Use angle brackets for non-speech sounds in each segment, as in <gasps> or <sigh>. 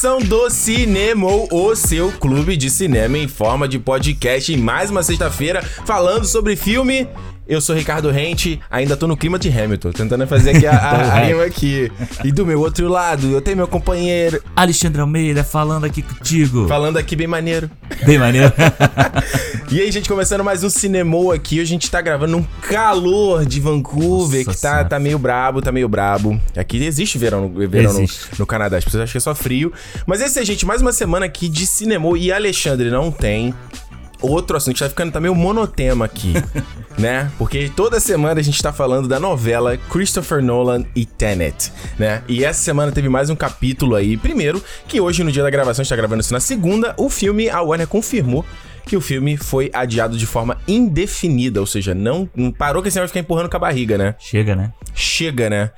edição do Cinema, o seu clube de cinema em forma de podcast. Em mais uma sexta-feira, falando sobre filme eu sou Ricardo Rente, ainda tô no clima de Hamilton, tentando fazer aqui a, a, <laughs> a rima aqui. E do meu outro lado, eu tenho meu companheiro. Alexandre Almeida falando aqui contigo. Falando aqui bem maneiro. Bem maneiro. <laughs> e aí, gente, começando mais um Cinemou aqui. A gente tá gravando um calor de Vancouver, Nossa que tá, tá meio brabo, tá meio brabo. Aqui existe verão, verão existe. No, no, Canadá, as pessoas acham que é só frio. Mas esse é, gente, mais uma semana aqui de Cinemou. E Alexandre não tem outro assunto, a gente tá ficando também um monotema aqui, <laughs> né? Porque toda semana a gente tá falando da novela Christopher Nolan e Tenet, né? E essa semana teve mais um capítulo aí. Primeiro, que hoje, no dia da gravação, a gente tá gravando isso na segunda, o filme, a Warner confirmou que o filme foi adiado de forma indefinida, ou seja, não, não parou que esse negócio ficar empurrando com a barriga, né? Chega, né? Chega, né?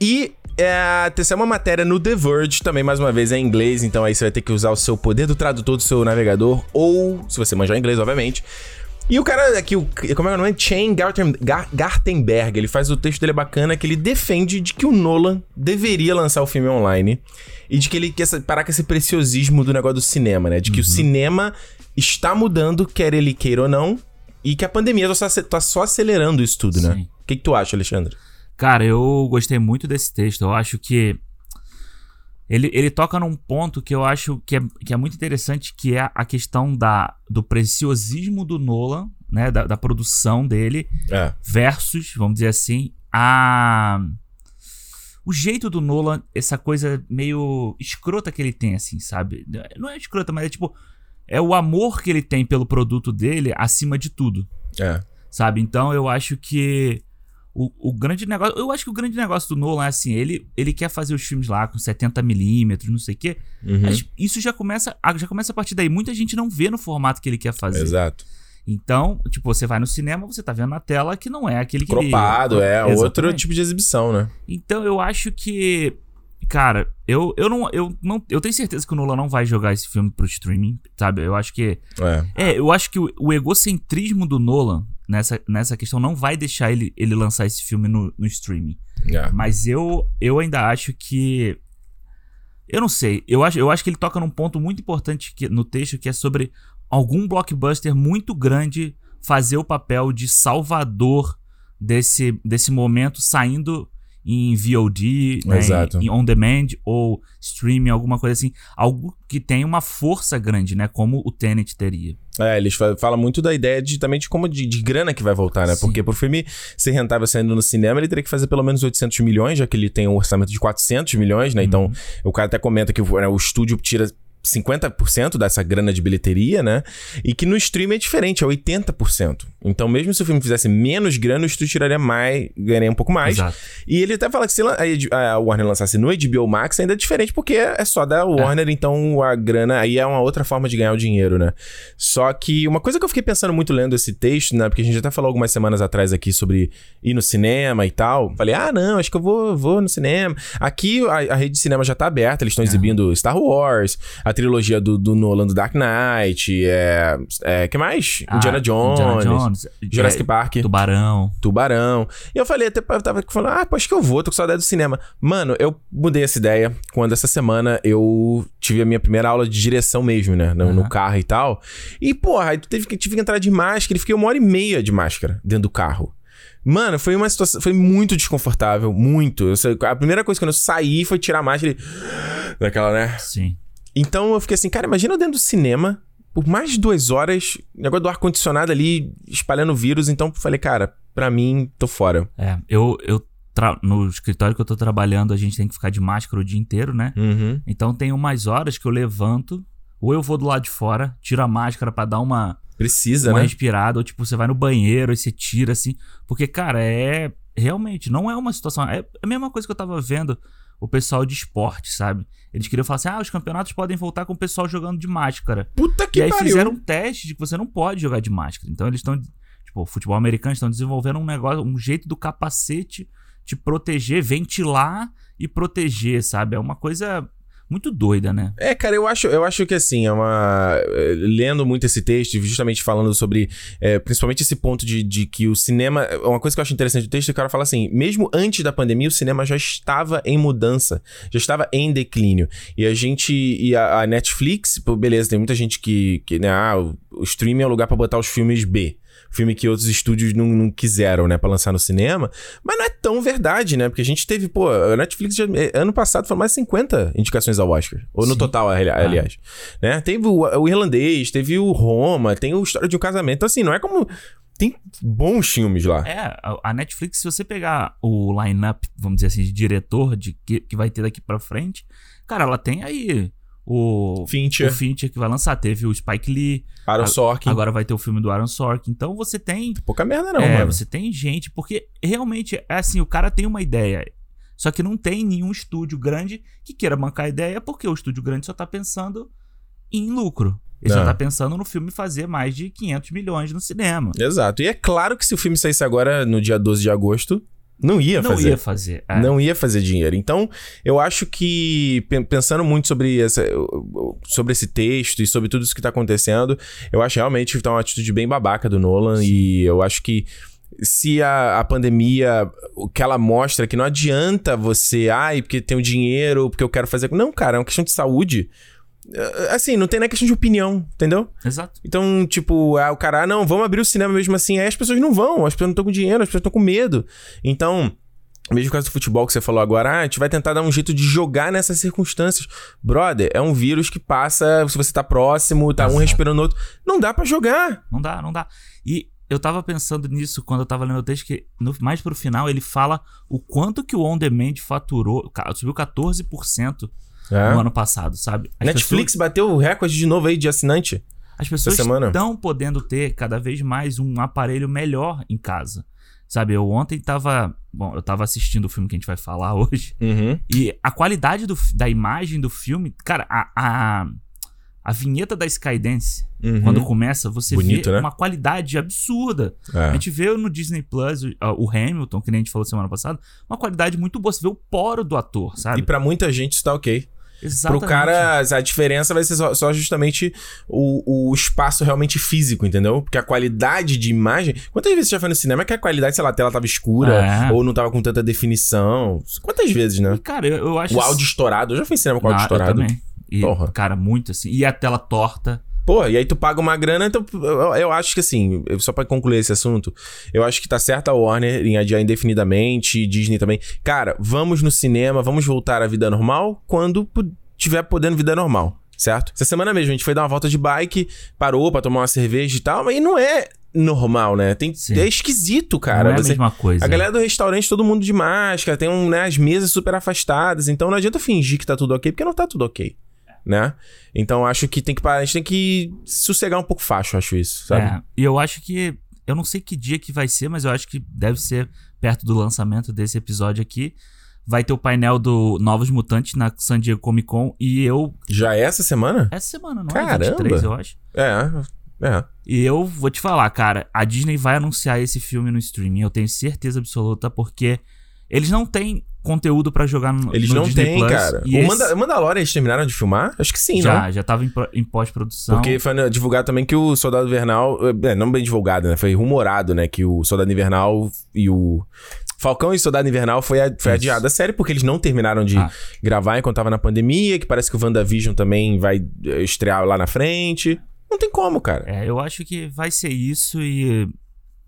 E é, é uma matéria no The Verge, também mais uma vez é em inglês, então aí você vai ter que usar o seu poder do tradutor do seu navegador, ou se você manjar inglês, obviamente. E o cara aqui, o, como é o nome? Shane Gartenberg, ele faz o texto dele é bacana, que ele defende de que o Nolan deveria lançar o filme online. E de que ele quer parar com esse preciosismo do negócio do cinema, né? De que uhum. o cinema está mudando, quer ele queira ou não, e que a pandemia tá só, tá acelerando isso tudo, né? Né? O que, que tu acha, Alexandre? Cara, eu gostei muito desse texto. Eu acho que ele, ele toca num ponto que eu acho que é, que é muito interessante, que é a questão da, do preciosismo do Nolan, né? Da, da produção dele, é. versus, vamos dizer assim, a. O jeito do Nolan, essa coisa meio escrota que ele tem, assim, sabe? Não é escrota, mas é tipo. É o amor que ele tem pelo produto dele acima de tudo. É. Sabe? Então eu acho que o, o grande negócio. Eu acho que o grande negócio do Nolan é assim: ele, ele quer fazer os filmes lá com 70mm, não sei o quê. Uhum. Mas isso já começa, já começa a partir daí. Muita gente não vê no formato que ele quer fazer. Exato. Então, tipo, você vai no cinema, você tá vendo na tela que não é aquele que Cropado, é Exatamente. outro tipo de exibição, né? Então, eu acho que cara, eu, eu não eu não eu tenho certeza que o Nolan não vai jogar esse filme pro streaming, sabe? Eu acho que é, é eu acho que o, o egocentrismo do Nolan nessa, nessa questão não vai deixar ele, ele lançar esse filme no, no streaming. Yeah. Mas eu, eu ainda acho que. Eu não sei. Eu acho, eu acho que ele toca num ponto muito importante que, no texto que é sobre algum blockbuster muito grande fazer o papel de salvador desse, desse momento saindo em VOD, né, em, em, on demand ou streaming, alguma coisa assim, algo que tem uma força grande, né, como o Tenet teria. É, eles falam muito da ideia de também de como de, de grana que vai voltar, né? Sim. Porque pro filme ser rentável saindo no cinema, ele teria que fazer pelo menos 800 milhões, já que ele tem um orçamento de 400 milhões, né? Uhum. Então, o cara até comenta que o, né, o estúdio tira 50% dessa grana de bilheteria, né? E que no stream é diferente, é 80%. Então, mesmo se o filme fizesse menos grana, o estúdio tiraria mais, ganharia um pouco mais. Exato. E ele até fala que se a Warner lançasse no HBO Max, ainda é diferente, porque é só da Warner, é. então a grana aí é uma outra forma de ganhar o dinheiro, né? Só que uma coisa que eu fiquei pensando muito lendo esse texto, né? Porque a gente até falou algumas semanas atrás aqui sobre ir no cinema e tal. Falei, ah, não, acho que eu vou, vou no cinema. Aqui a, a rede de cinema já tá aberta, eles estão exibindo Star Wars, a trilogia do, do Nolan do Dark Knight, é. é que mais? Ah, Indiana Jones. Indiana Jones. Jurassic é, Park. Tubarão. Tubarão. E eu falei, até eu tava falando, ah, acho que eu vou, tô com saudade do cinema. Mano, eu mudei essa ideia quando essa semana eu tive a minha primeira aula de direção mesmo, né? No, uhum. no carro e tal. E, porra, aí teve que, tive que entrar de máscara e fiquei uma hora e meia de máscara dentro do carro. Mano, foi uma situação. Foi muito desconfortável. Muito. Eu, a primeira coisa quando eu saí foi tirar a máscara e. <gasps> Daquela, né? Sim. Então eu fiquei assim, cara, imagina dentro do cinema, por mais de duas horas, negócio do ar-condicionado ali espalhando vírus. Então falei, cara, pra mim, tô fora. É, eu, eu no escritório que eu tô trabalhando, a gente tem que ficar de máscara o dia inteiro, né? Uhum. Então tem umas horas que eu levanto, ou eu vou do lado de fora, tiro a máscara para dar uma. Precisa, uma né? respirada, ou tipo, você vai no banheiro e você tira assim. Porque, cara, é. Realmente, não é uma situação. É a mesma coisa que eu tava vendo o pessoal de esporte, sabe? Eles queriam falar assim: ah, os campeonatos podem voltar com o pessoal jogando de máscara. Puta que E aí pariu. fizeram um teste de que você não pode jogar de máscara. Então eles estão. Tipo, o futebol americano estão desenvolvendo um negócio, um jeito do capacete te proteger, ventilar e proteger, sabe? É uma coisa muito doida, né? É, cara, eu acho, eu acho que assim, é uma. eh, Lendo muito esse texto, justamente falando sobre. eh, principalmente esse ponto de, de que o cinema. Uma coisa que eu acho interessante do texto, o cara fala assim: mesmo antes da pandemia, o cinema já estava em mudança, já estava em declínio. E a gente. E a, a Netflix, beleza, tem muita gente que. que né, ah, o, o streaming é o lugar pra botar os filmes B. Filme que outros estúdios não, não quiseram, né, pra lançar no cinema. Mas não é tão verdade, né? Porque a gente teve, pô, a Netflix já, eh, ano passado foram mais de 50 indicações ao Oscar. Ou no Sim. total, ali- aliás. Né? Teve o, o Irlandês, teve o Roma, tem o História de um Casamento. Então, assim, não é como. Tem bons filmes lá. É, a- a Netflix, se você pegar o line-up, vamos dizer assim, de diretor de que, que vai ter daqui pra frente, cara, ela tem aí o, Fincher, o Fincher que vai lançar. Teve o Spike Lee, Aaron a- Sorkin. agora vai ter o filme do Aaron Sorkin. Então você tem. Pouca merda, não, é, mano. você tem gente, porque realmente é assim, o cara tem uma ideia. Só que não tem nenhum estúdio grande que queira bancar a ideia, porque o estúdio grande só tá pensando em lucro. Ele Não. só tá pensando no filme fazer mais de 500 milhões no cinema. Exato. E é claro que se o filme saísse agora, no dia 12 de agosto, não ia não fazer. ia fazer. é. Não ia fazer dinheiro. Então, eu acho que, pen- pensando muito sobre, essa, sobre esse texto e sobre tudo isso que tá acontecendo, eu acho realmente que tá uma atitude bem babaca do Nolan. E eu acho que se a, a pandemia, o que ela mostra, que não adianta você, ai, porque tem o dinheiro, porque eu quero fazer. Não, cara, é uma questão de saúde. Eh, Assim, não tem nem questão de opinião, entendeu? Exato. Então, tipo, ah, o cara, ah, não, vamos abrir o cinema mesmo assim. Aí as pessoas não vão, as pessoas não estão com dinheiro, as pessoas estão com medo. Então, mesmo caso do futebol que você falou agora, ah, a gente vai tentar dar um jeito de jogar nessas circunstâncias. Brother, é um vírus que passa, se você tá próximo, tá um Exato. respirando o outro. Não dá pra jogar. Não dá, não dá. E eu tava pensando nisso quando eu tava lendo o texto, que no- mais pro final ele fala o quanto que o On Demand faturou. Subiu 14% É. no ano passado, sabe? As Netflix bateu o recorde de novo aí de assinante. pessoas, as pessoas estão podendo ter cada vez mais um aparelho melhor em casa. Sabe, eu ontem tava. Bom, eu tava assistindo o filme que a gente vai falar <laughs> hoje. Uhum. E a qualidade do, da imagem do filme. Cara, a, a, a vinheta da Skydance, Uhum. quando começa, você Bonito, vê né? uma qualidade absurda. A É. gente vê no Disney Plus o, o Hamilton, que nem a gente falou semana passada, uma qualidade muito boa. Você vê o poro do ator, sabe? E pra muita gente isso tá ok. Exatamente. Pro cara, a diferença vai ser só, só justamente o, o espaço realmente físico, entendeu? Porque a qualidade de imagem. Quantas vezes você já foi no cinema que a qualidade, sei lá, a tela tava escura É. ou não tava com tanta definição? Quantas vezes, né? E, cara, eu, eu acho. O áudio estourado. Eu já fui em cinema com Ah, áudio eu estourado. também. E, Porra. cara, muito assim. E a tela torta. Pô, e aí tu paga uma grana, então eu, eu acho que assim, só pra concluir esse assunto, eu acho que tá certa a Warner em adiar indefinidamente, Disney também. Cara, vamos no cinema, vamos voltar à vida normal quando tiver podendo vida normal, certo? Essa semana mesmo a gente foi dar uma volta de bike, parou pra tomar uma cerveja e tal, mas não é normal, né? Tem, Sim. é esquisito, cara. não é Você- a mesma coisa. a galera do restaurante, todo mundo de máscara, tem um, né, as mesas super afastadas, então não adianta fingir que tá tudo ok, porque não tá tudo ok, né? Então acho que tem que parar, a gente tem que sossegar um pouco facho, acho isso, sabe? É, e eu acho que. Eu não sei que dia que vai ser, mas eu acho que deve ser perto do lançamento desse episódio aqui. Vai ter o painel do Novos Mutantes na San Diego Comic Con. E eu. Já é essa semana? Essa semana, não Caramba. é? 23, eu acho. É, é. E eu vou te falar, cara, a Disney vai anunciar esse filme no streaming, eu tenho certeza absoluta, porque eles não têm conteúdo pra jogar no, Eles no não Disney têm, Plus, cara. E O esse- Manda Mandalorian eles terminaram de filmar? Acho que sim, já, não? já tava em, em pós-produção. Porque foi né, divulgado também que o Soldado Invernal. É, não bem divulgado, né? Foi rumorado, né? Que o Soldado Invernal e o. Falcão e Soldado Invernal foi, a- foi Isso. adiada a série porque eles não terminaram de Ah. gravar enquanto tava na pandemia. Que parece que o WandaVision também vai eh, estrear lá na frente. Não tem como, cara. É, eu acho que vai ser isso e.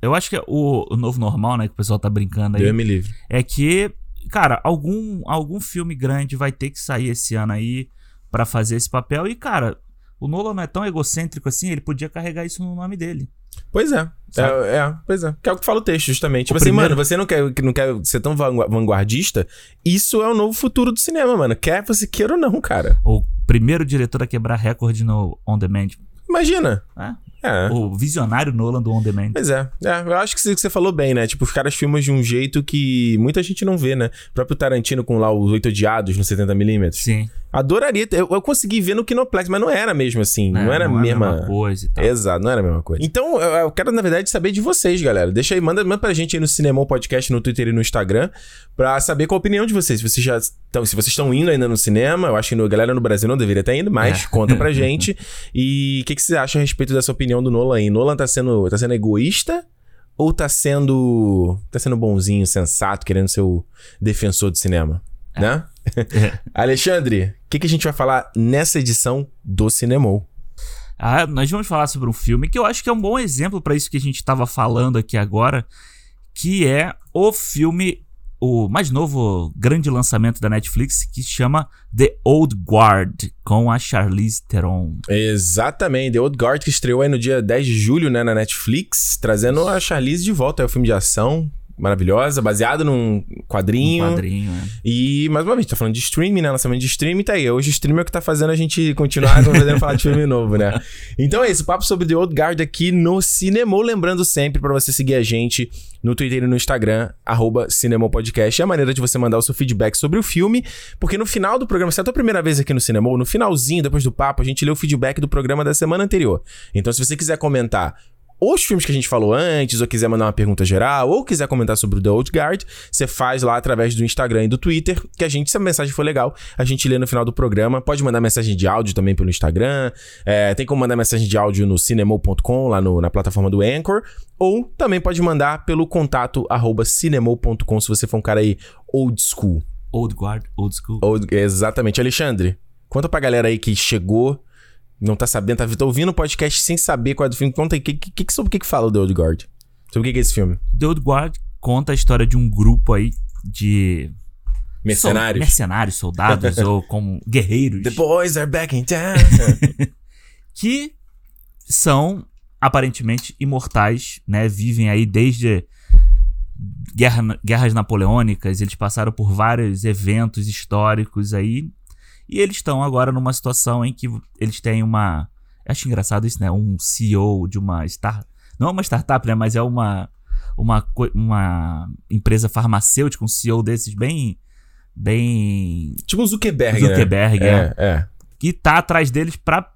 Eu acho que o, o novo normal, né, que o pessoal tá brincando aí, Deus me livre. é que, cara, algum, algum filme grande vai ter que sair esse ano aí pra fazer esse papel. E, cara, o Nolan não é tão egocêntrico assim, ele podia carregar isso no nome dele. Pois é. É, é, pois é. Que é o que fala o texto, justamente. Tipo O assim, primeiro- mano, você não quer, que não quer ser tão vangu- vanguardista? Isso é o novo futuro do cinema, mano. Quer você queira ou não, cara. O primeiro diretor a quebrar recorde no On Demand. Imagina. né? É. O visionário Nolan do On Demand. Pois é. é. Eu acho que você falou bem, né? Tipo, os caras filmam de um jeito que muita gente não vê, né? O próprio Tarantino com lá os oito odiados no 70mm. Sim. Adoraria. Eu, eu consegui ver no Kinoplex, mas não era mesmo assim. né? Não era a mesma. coisa e tal. Exato, não era a mesma coisa. Então, eu, eu quero, na verdade, saber de vocês, galera. Deixa aí, manda, manda pra gente aí no Cinemon Podcast, no Twitter e no Instagram. pra saber qual a opinião de vocês. Se vocês já estão, se vocês estão indo ainda no cinema, eu acho que no, a galera no Brasil não deveria estar indo, mas É. conta pra <laughs> gente. E o que, que você acha a respeito dessa opinião do Nolan aí? Nolan tá sendo, tá sendo egoísta ou tá sendo tá sendo bonzinho, sensato, querendo ser o defensor do cinema, né? <laughs> Alexandre, o que, que a gente vai falar nessa edição do Cinemol? Ah, nós vamos falar sobre um filme que eu acho que é um bom exemplo pra isso que a gente tava falando aqui agora, que é o filme, o mais novo grande lançamento da Netflix, que chama The Old Guard, com a Charlize Theron. Exatamente, The Old Guard que estreou aí no dia 10 de julho, né, na Netflix, trazendo a Charlize de volta, é o filme de ação maravilhosa, baseado num quadrinho. Um quadrinho, é. E, mais uma vez, tá falando de streaming, né? Lançamento de streaming, tá aí. Hoje o streaming é o que tá fazendo a gente continuar fazendo falar de filme <laughs> novo, né? Então é isso, papo sobre The Old Guard aqui no Cinemol. Lembrando sempre pra você seguir a gente no Twitter e no Instagram, arroba Cinemopodcast. É a maneira de você mandar o seu feedback sobre o filme, porque no final do programa, se é a tua primeira vez aqui no Cinemol, no finalzinho, depois do papo, a gente lê o feedback do programa da semana anterior. Então, se você quiser comentar os filmes que a gente falou antes, ou quiser mandar uma pergunta geral, ou quiser comentar sobre o The Old Guard, você faz lá através do Instagram e do Twitter, que a gente, se a mensagem for legal, a gente lê no final do programa. Pode mandar mensagem de áudio também pelo Instagram, é, tem como mandar mensagem de áudio no cinemol.com, lá no- na plataforma do Anchor, ou também pode mandar pelo contato arroba cinemol.com, se você for um cara aí old school. Old Guard, Old School. Old- exatamente. Alexandre, conta pra galera aí que chegou, não tá sabendo, tá, tá ouvindo o podcast sem saber qual é do filme. Conta aí, que, que, que- sobre o que, que fala o The Old Guard? Sobre o que, que é esse filme? The Old Guard conta a história de um grupo aí de Mercenários? Sol- mercenários, soldados <laughs> ou como guerreiros The boys are back in town. <laughs> que são aparentemente imortais, né? Vivem aí desde guerra- guerras napoleônicas, eles passaram por vários eventos históricos aí e eles estão agora numa situação em que eles têm uma acho engraçado isso, né? Um CEO de uma star, não é uma startup, né, mas é uma uma, uma empresa farmacêutica, um CEO desses bem bem tipo um Zuckerberg, Zuckerberg, né? é. É, é. que tá atrás deles pra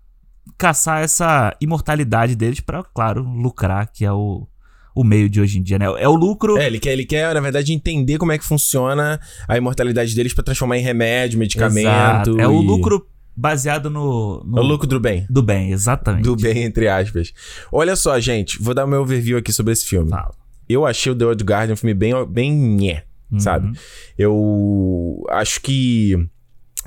caçar essa imortalidade deles pra, claro, lucrar, que é o, o meio de hoje em dia, né? É o lucro. É, ele quer, ele quer, na verdade, entender como é que funciona a imortalidade deles pra transformar em remédio, medicamento. Exato. É o e- lucro baseado no, no- É o lucro do bem. do bem, exatamente. Do bem, entre aspas. Olha só, gente, vou dar o meu overview aqui sobre esse filme. Fala. Eu achei o The Old Guard um filme bem, bem nhé, Uhum. sabe? Eu acho que.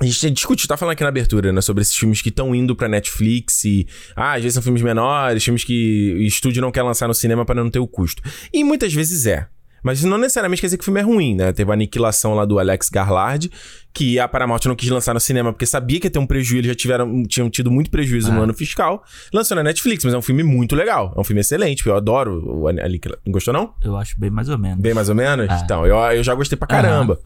A gente discutiu, tá falando aqui na abertura, né? Sobre esses filmes que estão indo pra Netflix e. Ah, às vezes são filmes menores, filmes que o estúdio não quer lançar no cinema pra não ter o custo. E muitas vezes é. Mas isso não necessariamente quer dizer que o filme é ruim, né? Teve a aniquilação lá do Alex Garland, que a Paramount não quis lançar no cinema porque sabia que ia ter um prejuízo, eles já tiveram, tinham tido muito prejuízo no Ah. ano fiscal. Lançou na Netflix, mas é um filme muito legal. É um filme excelente, eu adoro o Aniquilação. Não gostou, não? Eu acho bem mais ou menos. Bem mais ou menos? Ah. Então, eu, eu já gostei pra caramba.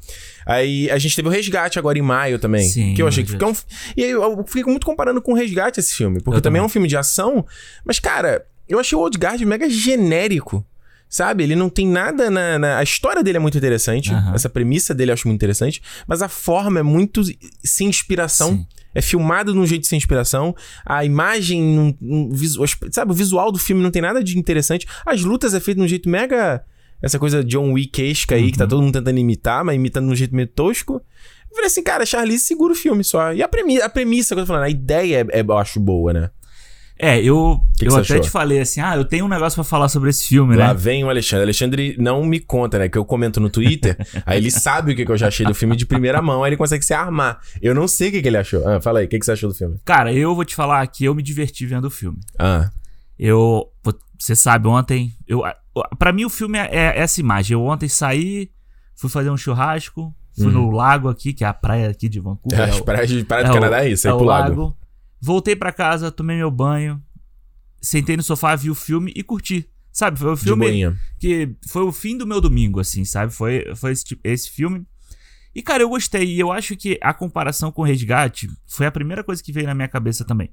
Aí a gente teve o Resgate agora em maio também. Sim, que eu achei que ficou um... E aí eu, fiquei muito comparando com o Resgate esse filme. Porque Eu também é também. um filme de ação. Mas, cara, eu achei o Old Guard mega genérico. Sabe? Ele não tem nada na. na- A história dele é muito interessante. Aham. Essa premissa dele eu acho muito interessante. Mas a forma é muito sem inspiração. Sim. É filmado de um jeito sem inspiração. A imagem, não- visu- sabe, o visual do filme não tem nada de interessante. As lutas é feito de um jeito mega. Essa coisa John Wick-esca aí, que tá todo mundo tentando imitar, mas imitando de um jeito meio tosco. Eu falei assim, cara, Charlize segura o filme só. E a premissa, a premissa que eu tô falando, a ideia é, é- eu acho boa, né? É, eu, que eu até achou? te falei assim: ah, eu tenho um negócio pra falar sobre esse filme, Lá né? vem o Alexandre. Alexandre não me conta, né? Que eu comento no Twitter. aí ele sabe o que, que eu já achei do filme de primeira mão. Aí ele consegue se armar. Eu não sei o que, que ele achou. Ah, fala aí, o que, que você achou do filme? Cara, eu vou te falar que eu me diverti vendo o filme. Ah, Eu. Você sabe, ontem. Eu, para mim, o filme é, é essa imagem. Eu ontem saí, fui fazer um churrasco, fui no lago aqui, que é a praia aqui de Vancouver. é as o- praias de praia é do o- Canadá é isso, aí é pro o lago. Voltei pra casa, tomei meu banho, sentei no sofá, vi o filme e curti. Sabe? Foi o filme que foi o fim do meu domingo, assim, sabe? Foi, foi esse, tipo- esse filme. E, cara, eu gostei. E eu acho que a comparação com o Resgate foi a primeira coisa que veio na minha cabeça também.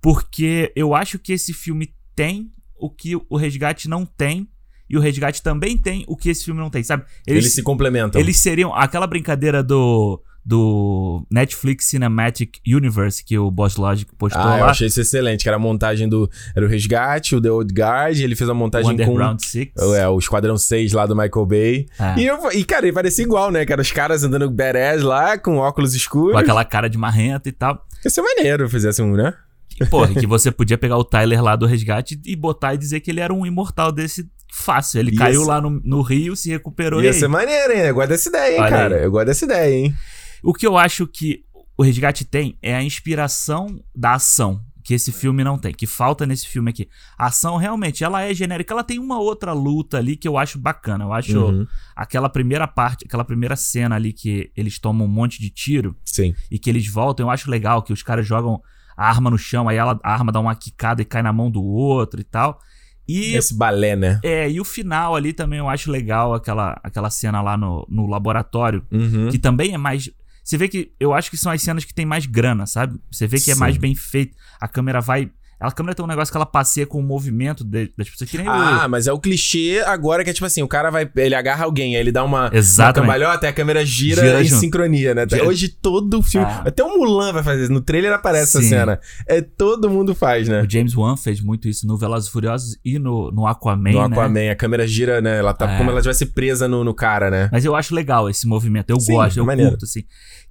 Porque eu acho que esse filme tem o que o Resgate não tem. E o Resgate também tem o que esse filme não tem, sabe? Eles, se complementam. Eles seriam aquela brincadeira do do Netflix Cinematic Universe que o Boss Logic postou Ah, eu lá. achei isso excelente, que era a montagem do... Era o Resgate, o The Old Guard, ele fez a o montagem com... Underground Six. É, o Esquadrão 6 lá do Michael Bay. É. E, eu- e, cara, ele parecia igual, né? Que eram os caras andando badass lá, com óculos escuros. Com aquela cara de marrenta e tal. Ia ser maneiro fizesse um, né? E, porra, que você podia pegar o Tyler lá do resgate e botar e dizer que ele era um imortal desse fácil. Ele Ia caiu ser- lá no, no rio, se recuperou e Ia aí? ser maneiro, hein? Eu gosto dessa ideia, hein, Olha cara? aí. Eu gosto dessa ideia, hein? O que eu acho que o resgate tem é a inspiração da ação. Que esse filme não tem, que falta nesse filme aqui. A ação realmente, ela é genérica. Ela tem uma outra luta ali que eu acho bacana. Eu acho Uhum. aquela primeira parte, aquela primeira cena ali que eles tomam um monte de tiro Sim. e que eles voltam, eu acho legal que os caras jogam a arma no chão, aí ela, a arma dá uma quicada e cai na mão do outro e tal. E Esse balé, né? é, e o final ali também eu acho legal, aquela, aquela cena lá no, no laboratório, Uhum. que também é mais. Você vê que. Eu acho que são as cenas que tem mais grana, sabe? Você vê que é Sim. mais bem feito. A câmera vai. A câmera tem um negócio que ela passeia com o movimento de- das pessoas. Que nem Ah, o. mas é o clichê agora que é tipo assim, o cara vai, ele agarra alguém, aí ele dá uma, uma Exatamente. cambalhota e a câmera gira, Gira em junto. sincronia, né? Gira. Hoje todo filme, Ah. até o Mulan vai fazer isso, no trailer aparece essa Sim. cena. É todo mundo faz, né? O James Wan fez muito isso no Velozes e Furiosos e no, no Aquaman, No né? Aquaman, a câmera gira, né? Ela tá É. como ela tivesse presa no, no cara, né? Mas eu acho legal esse movimento. Eu Sim, gosto, eu maneiro. curto, assim.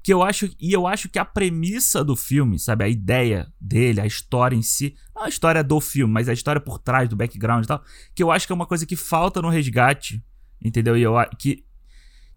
Que eu acho, e eu acho que a premissa do filme, sabe? A ideia dele, a história em si. Não a história do filme, mas a história por trás, do background e tal. Que eu acho que é uma coisa que falta no resgate. Entendeu? E eu que,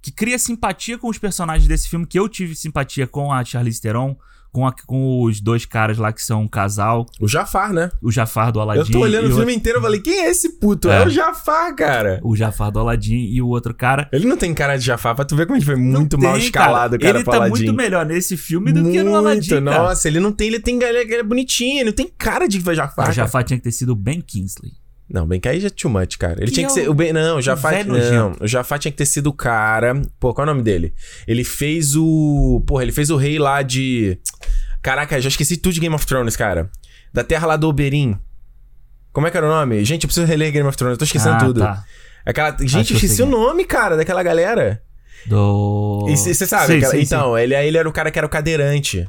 que cria simpatia com os personagens desse filme. Que eu tive simpatia com a Charlize Theron, com, a- com os dois caras lá que são um casal. O Jafar, né? O Jafar do Aladdin. Eu tô olhando o filme inteiro e falei, quem é esse puto? É, É. o Jafar, cara. o Jafar do Aladdin e o outro cara. Ele não tem cara de Jafar, pra tu ver como ele foi muito Não mal tem, escalado, cara, Ele pro tá Aladdin. muito melhor nesse filme do que no Aladdin, cara. Nossa, ele não tem, ele tem, ele é, ele é bonitinho, ele não tem cara de Jafar. O cara. Jafar tinha que ter sido o Ben Kingsley. Não, bem que aí já é too much, cara. Ele Que tinha que é ser. o- ben, não, o Jafar. Não, o Jafar tinha que ter sido o cara. Pô, qual é o nome dele? Ele fez o. Porra, ele fez o rei lá de. Caraca, já esqueci tudo de Game of Thrones, cara. Da terra lá do Oberyn. Como é que era o nome? Gente, eu preciso reler Game of Thrones, eu tô esquecendo Ah, tudo. Tá. Aquela... Gente, eu esqueci o é. nome, cara, daquela galera. Do. Você sabe, Sei, aquela- sei, então, Ele, ele era o cara que era o cadeirante.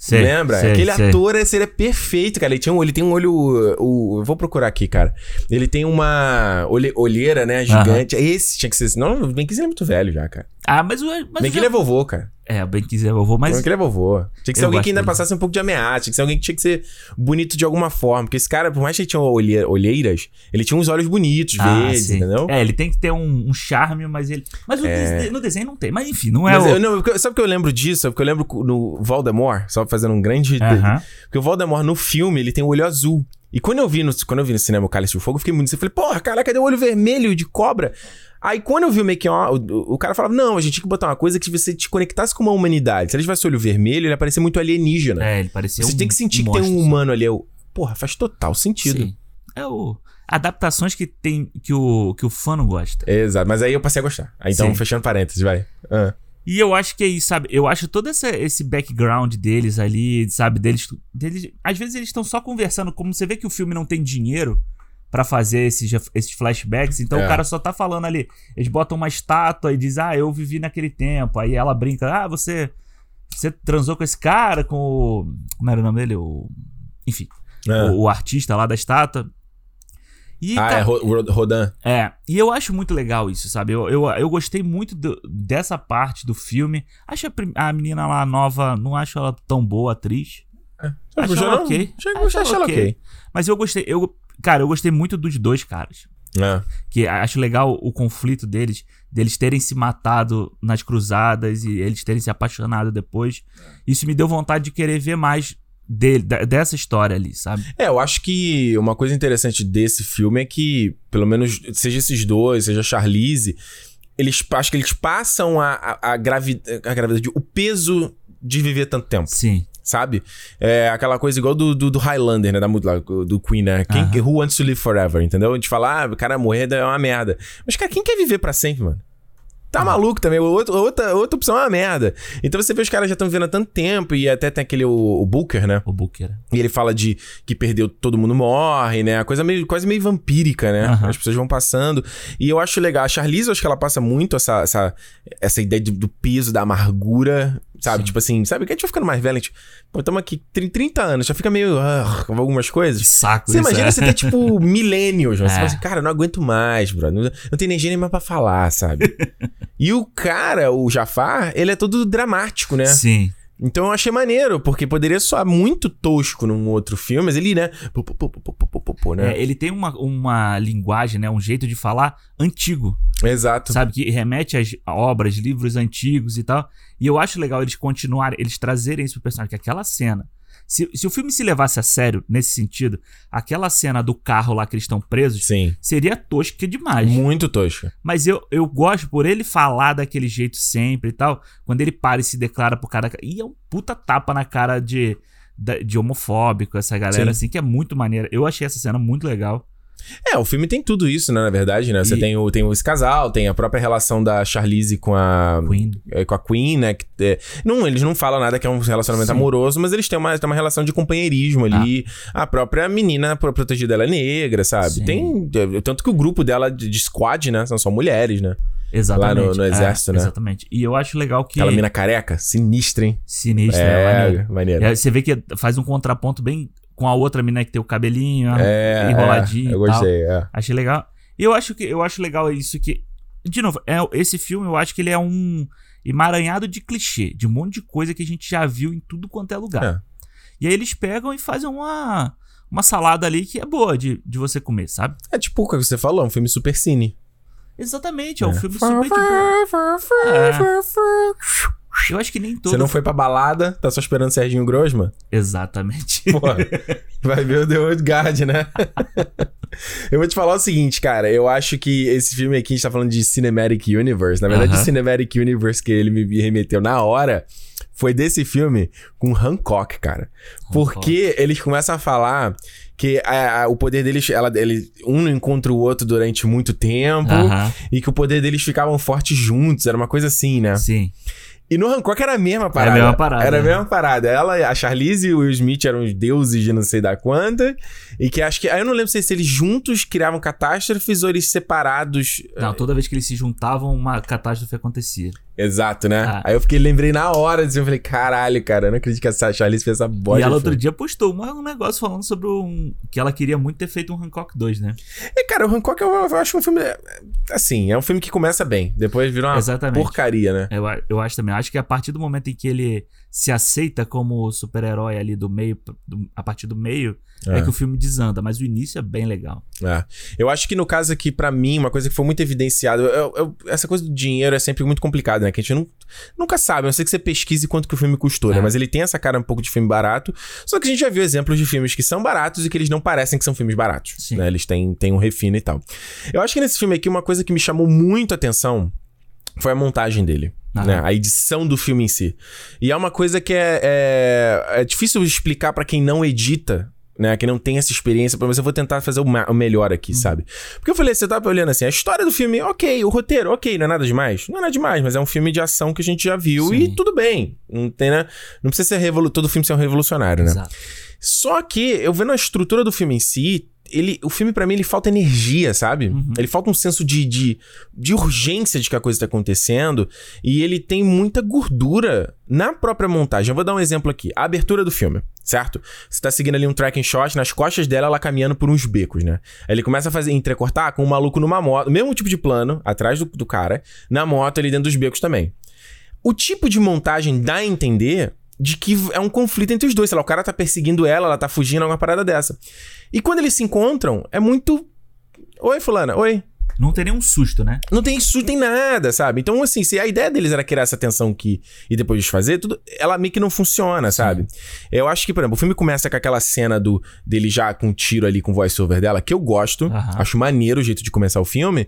Sei. Lembra? Sei, Aquele sei. ator, esse, ele é perfeito, cara. Ele, tinha um, ele tem um olho. O, eu vou procurar aqui, cara. Ele tem uma olhe- olheira, né? Gigante. Esse tinha que ser. Não, o Ben Kingsley é muito velho já, cara. Ah, mas o. Mas Ben o Kingsley é vovô, cara. É, Kingsley é vovô, mas. Kingsley é vovô. Tinha que ser Eu alguém que ainda dele. passasse um pouco de ameaça. Tinha que ser alguém que tinha que ser bonito de alguma forma. Porque esse cara, por mais que ele tinha olhe- olheiras, ele tinha uns olhos bonitos, Ah, verdes, sim. entendeu? É, ele tem que ter um, um charme, mas ele. Mas É. des- no desenho não tem. Mas enfim, não é Mas o. eu, não, sabe o que eu lembro disso? É porque eu lembro no Voldemort, só fazendo um grande. Aham. Porque o Voldemort no filme, ele tem o olho azul. E quando eu vi no, quando eu vi no cinema o Cálice de Fogo, eu fiquei muito assim. Eu falei, porra, caraca, cadê o olho vermelho de cobra? Aí quando eu vi o make o, o, cara falava, não, a gente tinha que botar uma coisa que você te conectasse com uma humanidade. Se ele tivesse olho vermelho, ele ia parecer muito alienígena. É, ele parecia você um. tem que sentir um que tem um humano ali. Eu, porra, faz total sentido. Sim. É o. Adaptações que tem. que o, que o fã não gosta. Exato, mas aí eu passei a gostar. Aí então, Sim. fechando parênteses, vai. Ah. E eu acho que é isso, sabe? Eu acho todo essa, esse background deles ali, sabe? Deles, deles. Às vezes eles estão só conversando, como você vê que o filme não tem dinheiro pra fazer esses, esses flashbacks, então É. o cara só tá falando ali. Eles botam uma estátua e diz, ah, eu vivi naquele tempo. Aí ela brinca, ah, você. Você transou com esse cara, com o. Como era o nome dele? O. Enfim, Ah, o, o artista lá da estátua. E, ah cara, é Ro- Ro- Rodan. é, e eu acho muito legal isso, sabe? Eu, eu, eu gostei muito do- dessa parte do filme. Acho a, a menina lá nova, não acho ela tão boa atriz. Acho Já ela não- ok. Acho acho ela ela ok. Mas eu gostei, eu, cara, eu gostei muito dos dois caras. Ah. Que acho legal o conflito deles, deles terem se matado nas cruzadas e eles terem se apaixonado depois. Isso me deu vontade de querer ver mais dele, dessa história ali, sabe? É, eu acho que uma coisa interessante desse filme é que, pelo menos, seja esses dois, seja a Charlize, eles acho que eles passam a, a, a, a gravidade, o peso de viver tanto tempo, Sim. Sabe? É aquela coisa igual do, do, do Highlander, né? Da, do Queen, né? Quem, Aham. Who wants to live forever, entendeu? A gente fala, ah, o cara morrer é uma merda. Mas, cara, quem quer viver pra sempre, mano? tá maluco também. Outra, outra, outra opção é uma merda. Então você vê os caras já estão vivendo há tanto tempo e até tem aquele, o, o Booker, né? O Booker. E ele fala de que perdeu, todo mundo morre, né? A coisa meio, quase meio vampírica, né? Aham. As pessoas vão passando. E eu acho legal. A Charlize, eu acho que ela passa muito essa, essa, essa ideia de- do peso, da amargura, sabe? Sim. Tipo assim, sabe? Que a gente vai ficando mais velho, a gente, pô, estamos aqui tri- 30 anos, já fica meio com algumas coisas. De saco Você isso, imagina é. você ter, tipo, <laughs> milênios. Você É. fala assim, cara, não aguento mais, bro. Não, não tem energia nem mais pra falar, sabe? <laughs> e o cara, o Jafar, ele é todo dramático, né? Sim. Então eu achei maneiro, porque poderia soar muito tosco num outro filme, mas ele, né? Pô, pô, pô, né? É, ele tem uma, uma linguagem, né? Um jeito de falar antigo. Exato. Sabe? Que remete às obras, livros antigos e tal. E eu acho legal eles continuarem, eles trazerem isso pro personagem, que aquela cena. Se, se o filme se levasse a sério nesse sentido, aquela cena do carro lá que eles estão presos Sim. seria tosca demais. Muito tosco. Mas eu, eu gosto por ele falar daquele jeito sempre e tal. Quando ele para e se declara pro cara. E é um puta tapa na cara de, de homofóbico, essa galera, Sim. assim, que é muito maneira. Eu achei essa cena muito legal. É, o filme tem tudo isso, né? Na verdade, né? Você E- tem, o, tem esse casal, tem a própria relação da Charlize com a Queen. é, com a Queen, né? Que, é, não, eles não falam nada que é um relacionamento Sim. amoroso, mas eles têm uma, têm uma relação de companheirismo ali. A própria menina pro- protegida ela é negra, sabe? Sim. Tem. é, Tanto que o grupo dela de, de squad, né? São só mulheres, né? Exatamente. no- no É, exército, né? Exatamente. E eu acho legal que. Aquela mina careca, sinistra, hein? Sinistra, é, É, maneiro. maneiro. É, você vê que faz um contraponto bem com a outra mina que tem o cabelinho É, enroladinho é, eu tal. gostei, é. Achei legal. E eu acho que eu acho legal isso que. De novo, é, esse filme eu acho que ele é um emaranhado de clichê, de um monte de coisa que a gente já viu em tudo quanto é lugar. É. E aí eles pegam e fazem uma, uma salada ali que é boa de, de você comer, sabe? É tipo o que você falou, é um filme super cine. Exatamente, é um filme super. É. Eu acho que nem todo. Você não foi pra balada, tá só esperando Serginho Grosma? Exatamente. <laughs> Pô, vai ver o The Old Guard, né? <laughs> eu vou te falar o seguinte, cara. Eu acho que esse filme aqui, a gente tá falando de Cinematic Universe. Na verdade, Aham. o Cinematic Universe que ele me remeteu na hora foi desse filme com Hancock, cara. Porque eles começam a falar que a- a- o poder deles, ela, ele, um não encontra o outro durante muito tempo Aham, e que o poder deles ficavam fortes juntos. Era uma coisa assim, né? Sim. E no Hancock era a mesma parada. mesma parada, Era a né? mesma parada. Ela, a Charlize e o Will Smith eram os deuses de não sei da quanta. E que acho que. Aí eu não lembro se, eles juntos criavam catástrofes ou eles separados. Não, toda vez que eles se juntavam, uma catástrofe acontecia. Exato, né? Ah. Aí eu fiquei, lembrei na hora disso. Eu falei, caralho, cara, eu não acredito que essa Charlize fez essa bosta. e ela outro dia postou um negócio falando sobre um. que ela queria muito ter feito um Hancock 2, né? E, cara, o Hancock eu, eu acho um filme. Assim, é um filme que começa bem. Depois vira uma Exatamente. porcaria, né? Eu, eu acho também. Acho que a partir do momento em que ele se aceita como super-herói ali do meio, do- a partir do meio, é. É. que o filme desanda. Mas o início é bem legal. É. Eu acho que no caso aqui, pra mim, uma coisa que foi muito evidenciada, eu- eu- essa coisa do dinheiro é sempre muito complicada, né? Que a gente não, nunca sabe. A não sei que você pesquise quanto que o filme custou, né? É. Mas ele tem essa cara um pouco de filme barato. Só que a gente já viu exemplos de filmes que são baratos e que eles não parecem que são filmes baratos. Sim. Né? Eles têm, têm um refino e tal. Eu acho que nesse filme aqui, uma coisa que me chamou muito a atenção foi a montagem dele. Aham. Né? A edição do filme em si. E é uma coisa que é, é, é difícil explicar pra quem não edita, né? Quem não tem essa experiência, mas eu vou tentar fazer o, o melhor aqui, sabe? Porque eu falei, você tava olhando assim, a história do filme, ok, o roteiro, ok, não é nada demais. Não é nada demais, mas é um filme de ação que a gente já viu Sim. e tudo bem. Não tem, né? Não precisa ser revolu todo filme ser um revolucionário, né? Exato. Só que eu vendo a estrutura do filme em si, ele, o filme pra mim ele falta energia, sabe? Uhum. Ele falta um senso de, de, de urgência de que a coisa tá acontecendo e ele tem muita gordura na própria montagem. Eu vou dar um exemplo aqui. A abertura do filme, certo? Você tá seguindo ali um tracking shot, nas costas dela ela caminhando por uns becos, né? Aí ele começa a fazer entrecortar com um maluco numa moto, mesmo tipo de plano, atrás do, do cara, na moto ali dentro dos becos também. O tipo de montagem dá a entender de que é um conflito entre os dois. Sei lá, o cara tá perseguindo ela, ela tá fugindo, alguma parada dessa. E quando eles se encontram, é muito. Oi, fulana, oi. Não tem nenhum susto, né? Não tem não tem nada, sabe? Então, assim, se a ideia deles era criar essa tensão aqui e depois desfazer, tudo, ela meio que não funciona, sabe? Eu acho que, por exemplo, o filme começa com aquela cena do dele já com um tiro ali com o voice-over dela, que eu gosto. Aham. Acho maneiro o jeito de começar o filme.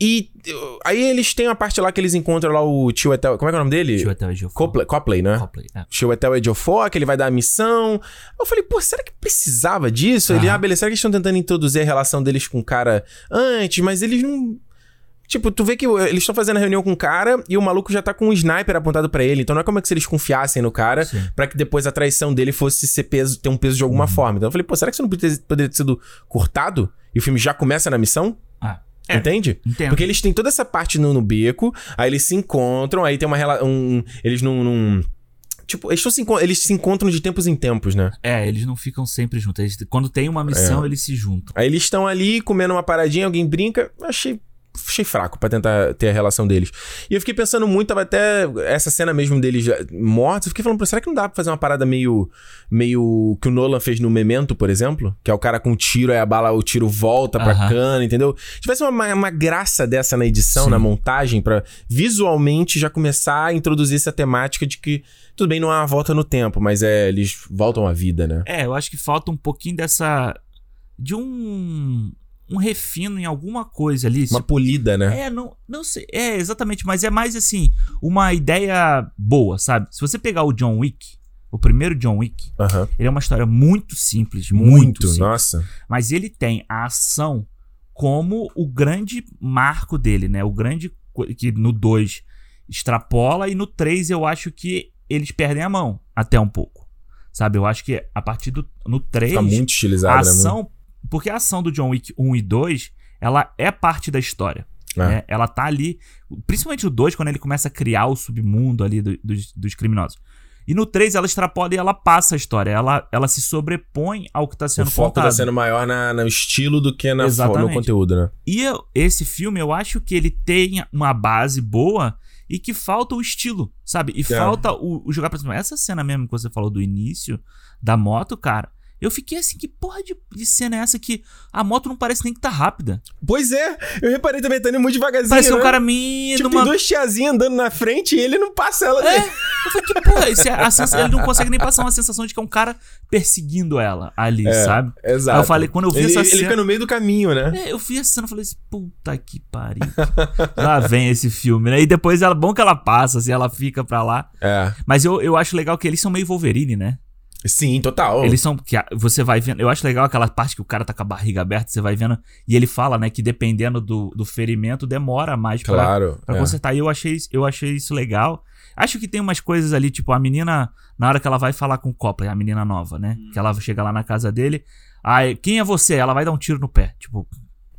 E eu- aí eles têm a parte lá que eles encontram lá o tio Etel. Como é que é o nome dele? Tio Etel Ejiofor. Copley, Copley, né? Copley, é. Chiwetel Ejiofor, que ele vai dar a missão. Eu falei, pô, será que precisava disso? Ele, ah, beleza, será que eles estão tentando introduzir a relação deles com o cara antes? Mas eles não... Tipo, tu vê que eles estão fazendo a reunião com o cara e o maluco já tá com um sniper apontado para ele. Então não é como se eles confiassem no cara para que depois a traição dele fosse ser peso, ter um peso de alguma uhum. forma. Então eu falei, pô, será que isso não poderia ter, poderia ter sido cortado? E o filme já começa na missão? É, Entende? Entendo. Porque eles têm toda essa parte no, no beco, aí eles se encontram, aí tem uma relação. Um, eles não. Tipo, eles, se, eles se encontram de tempos em tempos, né? É, eles não ficam sempre juntos. Eles, quando tem uma missão, é. eles se juntam. Aí eles estão ali comendo uma paradinha, alguém brinca. Achei achei fraco para tentar ter a relação deles. E eu fiquei pensando muito, tava até essa cena mesmo deles mortos, eu fiquei falando, será que não dá pra fazer uma parada meio meio que o Nolan fez no Memento, por exemplo? Que é o cara com tiro, aí a bala, o tiro volta pra cana, entendeu? Tivesse uma, uma graça dessa na edição, Sim. na montagem, para visualmente já começar a introduzir essa temática de que tudo bem, não há uma volta no tempo, mas é, eles voltam à vida, né? É, eu acho que falta um pouquinho dessa de um um refino em alguma coisa ali. Uma polida, né? É, não, não sei. É, exatamente, mas é mais assim, uma ideia boa, sabe? Se você pegar o John Wick, o primeiro John Wick, ele é uma história muito simples, muito, muito simples, nossa. Mas ele tem a ação como o grande marco dele, né? O grande que no 2 extrapola e no 3 eu acho que eles perdem a mão até um pouco. Sabe? Eu acho que a partir do no 3 Fica muito estilizado, a ação né? Porque a ação do John Wick 1 e 2, ela é parte da história. É. Né? Ela tá ali, principalmente o 2, quando ele começa a criar o submundo ali do, dos, dos criminosos. E no 3 ela extrapola e ela passa a história. Ela, ela se sobrepõe ao que está sendo o foco está sendo maior na, no estilo do que na, no conteúdo, né? E eu, esse filme, eu acho que ele tem uma base boa e que falta o estilo, sabe? E é. falta o, o jogar pra cima. Essa cena mesmo que você falou do início da moto, cara, eu fiquei assim, que porra de, de, cena é essa que a moto não parece nem que tá rápida? Pois é, eu reparei também, tá indo muito devagarzinho. Parece né? que um cara me. Tipo, numa... tem duas tiazinhas andando na frente e ele não passa ela. É, eu falei, que porra, esse, é a sensação, ele não consegue nem passar uma sensação de que é um cara perseguindo ela ali, é, sabe? Exato. Aí eu falei, quando eu vi ele, essa ele cena. Ele fica no meio do caminho, né? É, eu vi essa cena e falei assim, puta que pariu. lá vem esse filme, né? E depois ela, bom que ela passa, assim, ela fica pra lá. É. Mas eu, eu acho legal que eles são meio Wolverine, né? Sim, total. Eles são. que Você vai vendo. Eu acho legal aquela parte que o cara tá com a barriga aberta, você vai vendo. E ele fala, né, que dependendo do, do ferimento, demora mais pra, claro, pra é. consertar. E eu achei, eu achei isso legal. Acho que tem umas coisas ali, tipo, a menina, na hora que ela vai falar com o Copley, a menina nova, né? Hum. Que ela chega lá na casa dele. Aí, quem é você? Ela vai dar um tiro no pé. Tipo,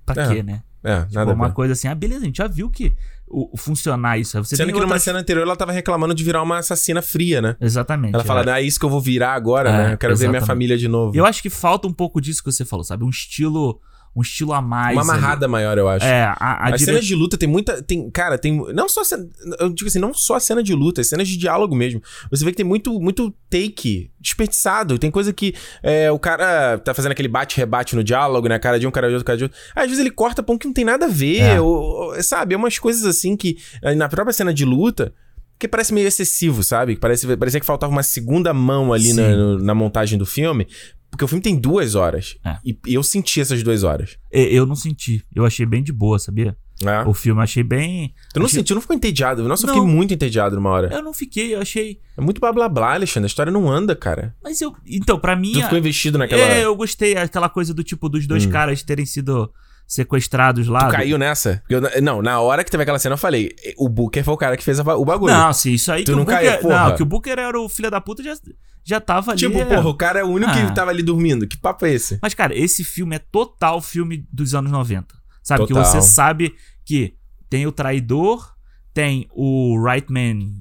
pra é. quê, né? É, tipo, nada uma coisa assim, ah, beleza, a gente já viu que o, funcionar isso. Você Sendo que outras... numa cena anterior ela tava reclamando de virar uma assassina fria, né? Exatamente. Ela fala, é. ah, é isso que eu vou virar agora, é, né? Eu quero exatamente. ver minha família de novo. Eu acho que falta um pouco disso que você falou, sabe? Um estilo um estilo a mais. Uma amarrada ali. maior, eu acho. É, a, a As dire... cenas de luta tem muita. Tem, cara, tem. Não só. Cena, eu digo assim, não só a cena de luta, as cenas de diálogo mesmo. Você vê que tem muito, muito take desperdiçado. Tem coisa que é, o cara tá fazendo aquele bate-rebate no diálogo, né? Cara de um, cara de outro, cara de outro. Às vezes ele corta ponto que não tem nada a ver. É. Ou, ou, sabe? É umas coisas assim que. Na própria cena de luta que parece meio excessivo, sabe? Parece, parecia que faltava uma segunda mão ali na, no, na, montagem do filme. Porque o filme tem duas horas. É. E, eu senti essas duas horas. Eu não senti. Eu achei bem de boa, sabia? É. O filme achei bem. Tu não achei... sentiu? Não ficou entediado? Nossa, não. eu fiquei muito entediado numa hora. Eu não fiquei, eu achei. É muito blá blá blá, Alexandre. A história não anda, cara. Mas eu. Então, pra mim. Tu ficou investido naquela. É, eu gostei. Aquela coisa do tipo dos dois hum. caras terem sido sequestrados lá. Tu caiu nessa? Eu, não, na hora que teve aquela cena eu falei, o Booker foi o cara que fez o bagulho. Não, sim, isso aí tu que não o Booker, caiu, porra. Não, que o Booker era o filho da puta já, já tava ali. Tipo, é... porra, o cara é o único ah. que tava ali dormindo. Que papo é esse? Mas, cara, esse filme é total filme dos anos 90. Sabe? Total. Que você sabe que tem o traidor, tem o right man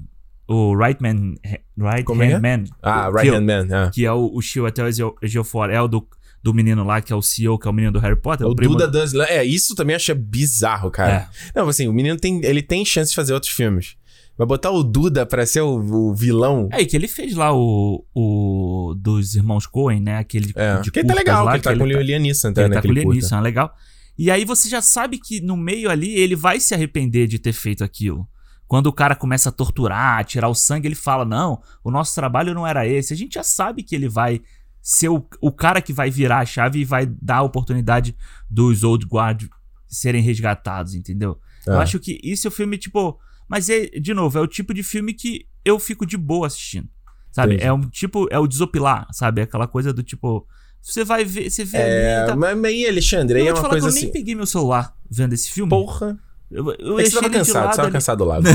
o Right Man. Right Como Hand é? Man. Ah, Right Hand Man, é. Que é o, o Shio até o Geofor. É o do do menino lá, que é o CEO, que é o menino do Harry Potter. O, o primo... Duda Dunslan. É, isso também achei bizarro, cara. É. Não, assim, o menino tem, ele tem chance de fazer outros filmes. Vai botar o Duda pra ser o, o, vilão. É, e que ele fez lá o, o dos irmãos Coen, né? Aquele é. de que ele tá legal, lá, que ele tá que com o Liam Neeson, tá, ele né? Tá com o Liam Neeson, é legal. E aí você já sabe que no meio ali ele vai se arrepender de ter feito aquilo. Quando o cara começa a torturar, a tirar o sangue, ele fala: Não, o nosso trabalho não era esse. A gente já sabe que ele vai ser o, o cara que vai virar a chave e vai dar a oportunidade dos Old Guard serem resgatados, entendeu? É. Eu acho que isso é o filme, tipo. Mas é, de novo, é o tipo de filme que eu fico de boa assistindo. Sabe? Entendi. É um tipo. É o desopilar, sabe? Aquela coisa do tipo. Você vai ver. Você vê é, ali. Tá... Mas aí, Alexandre, aí é uma coisa eu assim. Eu nem peguei meu celular vendo esse filme. Porra. Eu, eu É que você tava cansado, lado você tava ali. cansado lá. não,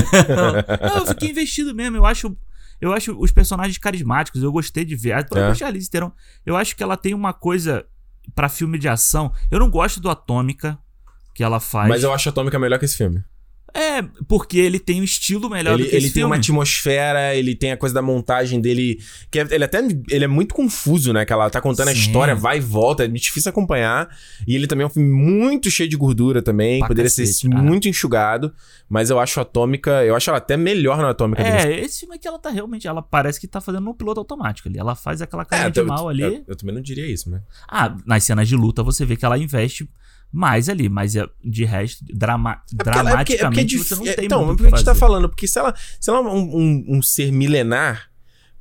não, que. Não, eu fiquei investido mesmo. Eu acho. Eu acho. Os personagens carismáticos, eu gostei de ver. A própria É. Charlize Theron, eu acho que ela tem uma coisa pra filme de ação. Eu não gosto do Atômica que ela faz. Mas eu acho Atômica melhor que esse filme. É, porque ele tem um estilo melhor ele do que ele tem uma filme. atmosfera, ele tem a coisa da montagem dele. Que é- ele até ele é muito confuso, né? Que ela tá contando a Sim. história, vai e volta, é difícil acompanhar. E ele também é um filme muito cheio de gordura também. Pra poderia cacete, ser ah. muito enxugado. Mas eu acho Atômica. Eu acho ela até melhor na Atômica que É, esse filme aqui ela tá realmente. Ela parece que tá fazendo um piloto automático ali. Ela faz aquela cara É, de eu- mal ali. Eu, eu também não diria isso, né? Ah, nas cenas de luta você vê que ela investe mais ali, mas é- de resto, drama, É porque ela- é porque- é porque é dramaticamente você não é, tem Então, muito por o que a gente tá falando? Porque se ela, se ela é um, um- um ser milenar.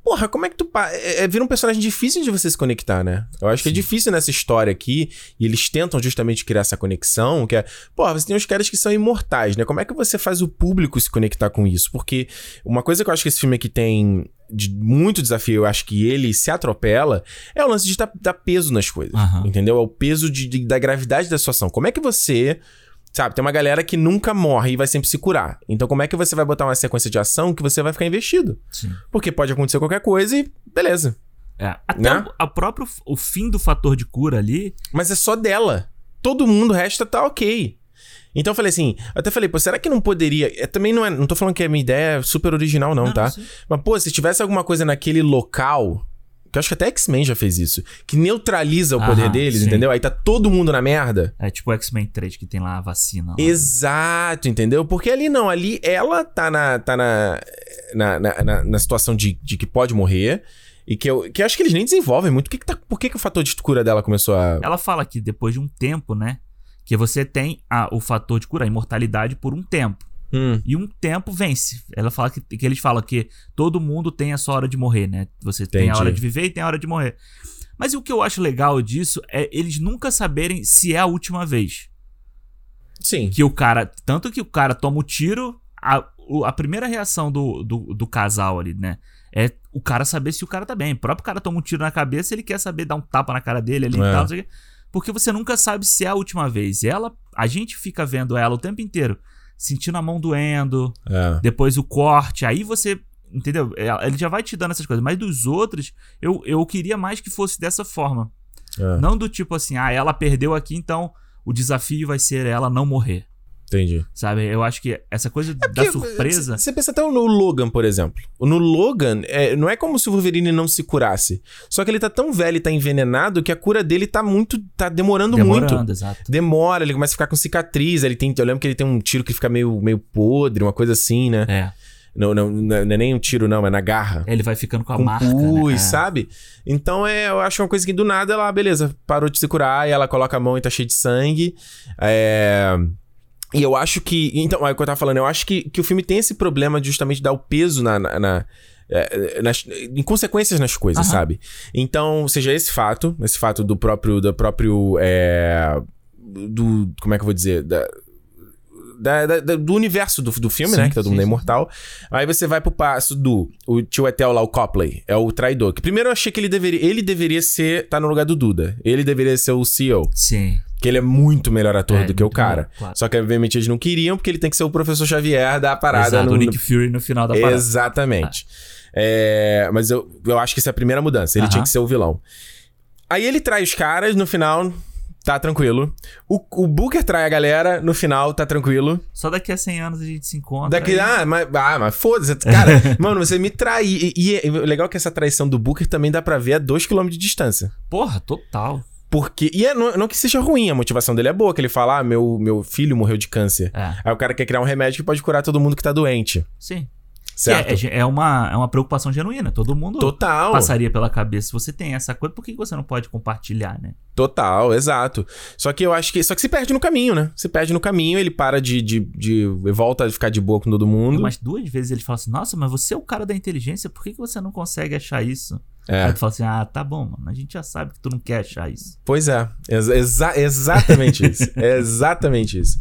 Porra, como é que tu. É, é, vira um personagem difícil de você se conectar, né? Eu acho que é Sim. difícil nessa história aqui. E eles tentam justamente criar essa conexão. Que é. Porra, você tem uns caras que são imortais, né? Como é que você faz o público se conectar com isso? Porque uma coisa que eu acho que esse filme aqui tem. De muito desafio, eu acho que ele se atropela, é o lance de dar, dar peso nas coisas. Aham. Entendeu? É o peso de, de- da gravidade da situação. Como é que você Sabe, tem uma galera que nunca morre e vai sempre se curar. Então, como é que você vai botar uma sequência de ação que você vai ficar investido? Sim. Porque pode acontecer qualquer coisa e beleza. É, até Né? o, a próprio o fim do fator de cura ali. Mas é só dela. Todo mundo o resto tá ok. Então eu falei assim, eu até falei, pô, será que não poderia. É, também não é. Não tô falando que a minha ideia é super original, não, tá? sim. Mas, pô, se tivesse alguma coisa naquele local. Que eu acho que até X-Men já fez isso. Que neutraliza o poder deles, sim. entendeu? Aí tá todo mundo na merda. É tipo o X-Men 3 que tem lá a vacina. lá. Exato, entendeu? Porque ali não, ali ela tá na, tá na, na, na, na- na situação de, de que pode morrer. E que eu, que eu acho que eles nem desenvolvem muito. Que que tá, por que, que o fator de cura dela começou a. Ela fala que depois de um tempo, né? Que você tem a- o fator de cura, a imortalidade por um tempo. Hum, E um tempo vence. Ela fala que, que eles falam que todo mundo tem a sua hora de morrer, né? Você tem a Entendi. hora de viver e tem a hora de morrer. Mas o que eu acho legal disso é eles nunca saberem se é a última vez. sim. Que o cara. Tanto que o cara toma o tiro. A, a primeira reação do, do, do casal ali, né? É o cara saber se o cara tá bem. O próprio cara toma um tiro na cabeça, ele quer saber dar um tapa na cara dele ali É. e tal. não sei o quê. Porque você nunca sabe se é a última vez. Ela. A gente fica vendo ela o tempo inteiro, sentindo a mão doendo, É. depois o corte, aí você. Entendeu? É, Ele já vai te dando essas coisas. Mas dos outros, eu, eu queria mais que fosse dessa forma. é, Não do tipo assim, ah, ela perdeu aqui, então o desafio vai ser ela não morrer. Entendi. Sabe? Eu acho que essa coisa da É Porque surpresa. Você pensa até no Logan, por exemplo. No Logan, é, não é como se o Wolverine não se curasse. Só que ele tá tão velho e tá envenenado que a cura dele tá muito. tá demorando, demorando, muito. exato. Demora, ele começa a ficar com cicatriz. Ele tem, eu lembro que ele tem um tiro que fica meio, meio podre, uma coisa assim, né? É. Não, não, não é nem um tiro, não, é na garra. Ele vai ficando com a com marca. pus, né? Sabe? Então é, eu acho uma coisa que do nada ela, beleza, parou de se curar e ela coloca a mão e tá cheia de sangue. É. E eu acho que. Então, é o que eu tava falando, eu acho que, que o filme tem esse problema de justamente dar o peso na. na, na- é, nas, em consequências nas coisas, Aham. sabe? Então, seja esse fato, esse fato do próprio. Do próprio. É, do. Como é que eu vou dizer? Da, da- da- do universo do, do filme, Sim, né? Que todo mundo é imortal. Aí você vai pro passo do o tio Etel lá, o Copley, é o traidor. Que primeiro eu achei que ele deveria, ele deveria ser, tá no lugar do Duda. Ele deveria ser o CEO, Sim. Que ele é muito melhor ator É, do que o cara. claro. Só que obviamente eles não queriam porque ele tem que ser o professor Xavier da parada Exato, no, o Nick Fury no final da parada. Exatamente. É, mas eu, eu acho que essa é a primeira mudança. Ele Aham. tinha que ser o vilão. Aí ele trai os caras, no final, tá tranquilo. O, o Booker trai a galera, no final, tá tranquilo. Só daqui a 100 anos a gente se encontra. Daqui, e- ah, mas, ah, mas foda-se. <laughs> Cara, mano, você me trai. E, e é legal que essa traição do Booker também dá pra ver a 2km de distância. Porra, total. Porque. E é, não, não que seja ruim, a motivação dele é boa, que ele fala: ah, meu, meu filho morreu de câncer. É, Aí o cara quer criar um remédio que pode curar todo mundo que tá doente. sim. Certo? Que É, é, uma, é uma preocupação genuína. Todo mundo Total. passaria pela cabeça. Se você tem essa coisa, por que você não pode compartilhar, né? Total, exato. Só que eu acho que. Só que se perde no caminho, né? Se perde no caminho, ele para de. de, de volta a ficar de boa com todo mundo. Mas duas vezes ele fala assim: Nossa, mas você é o cara da inteligência, por que que você não consegue achar isso? É. Aí tu fala assim: Ah, tá bom, mano. A gente já sabe que tu não quer achar isso. Pois é, exa- exa- exatamente <laughs> isso. É exatamente isso.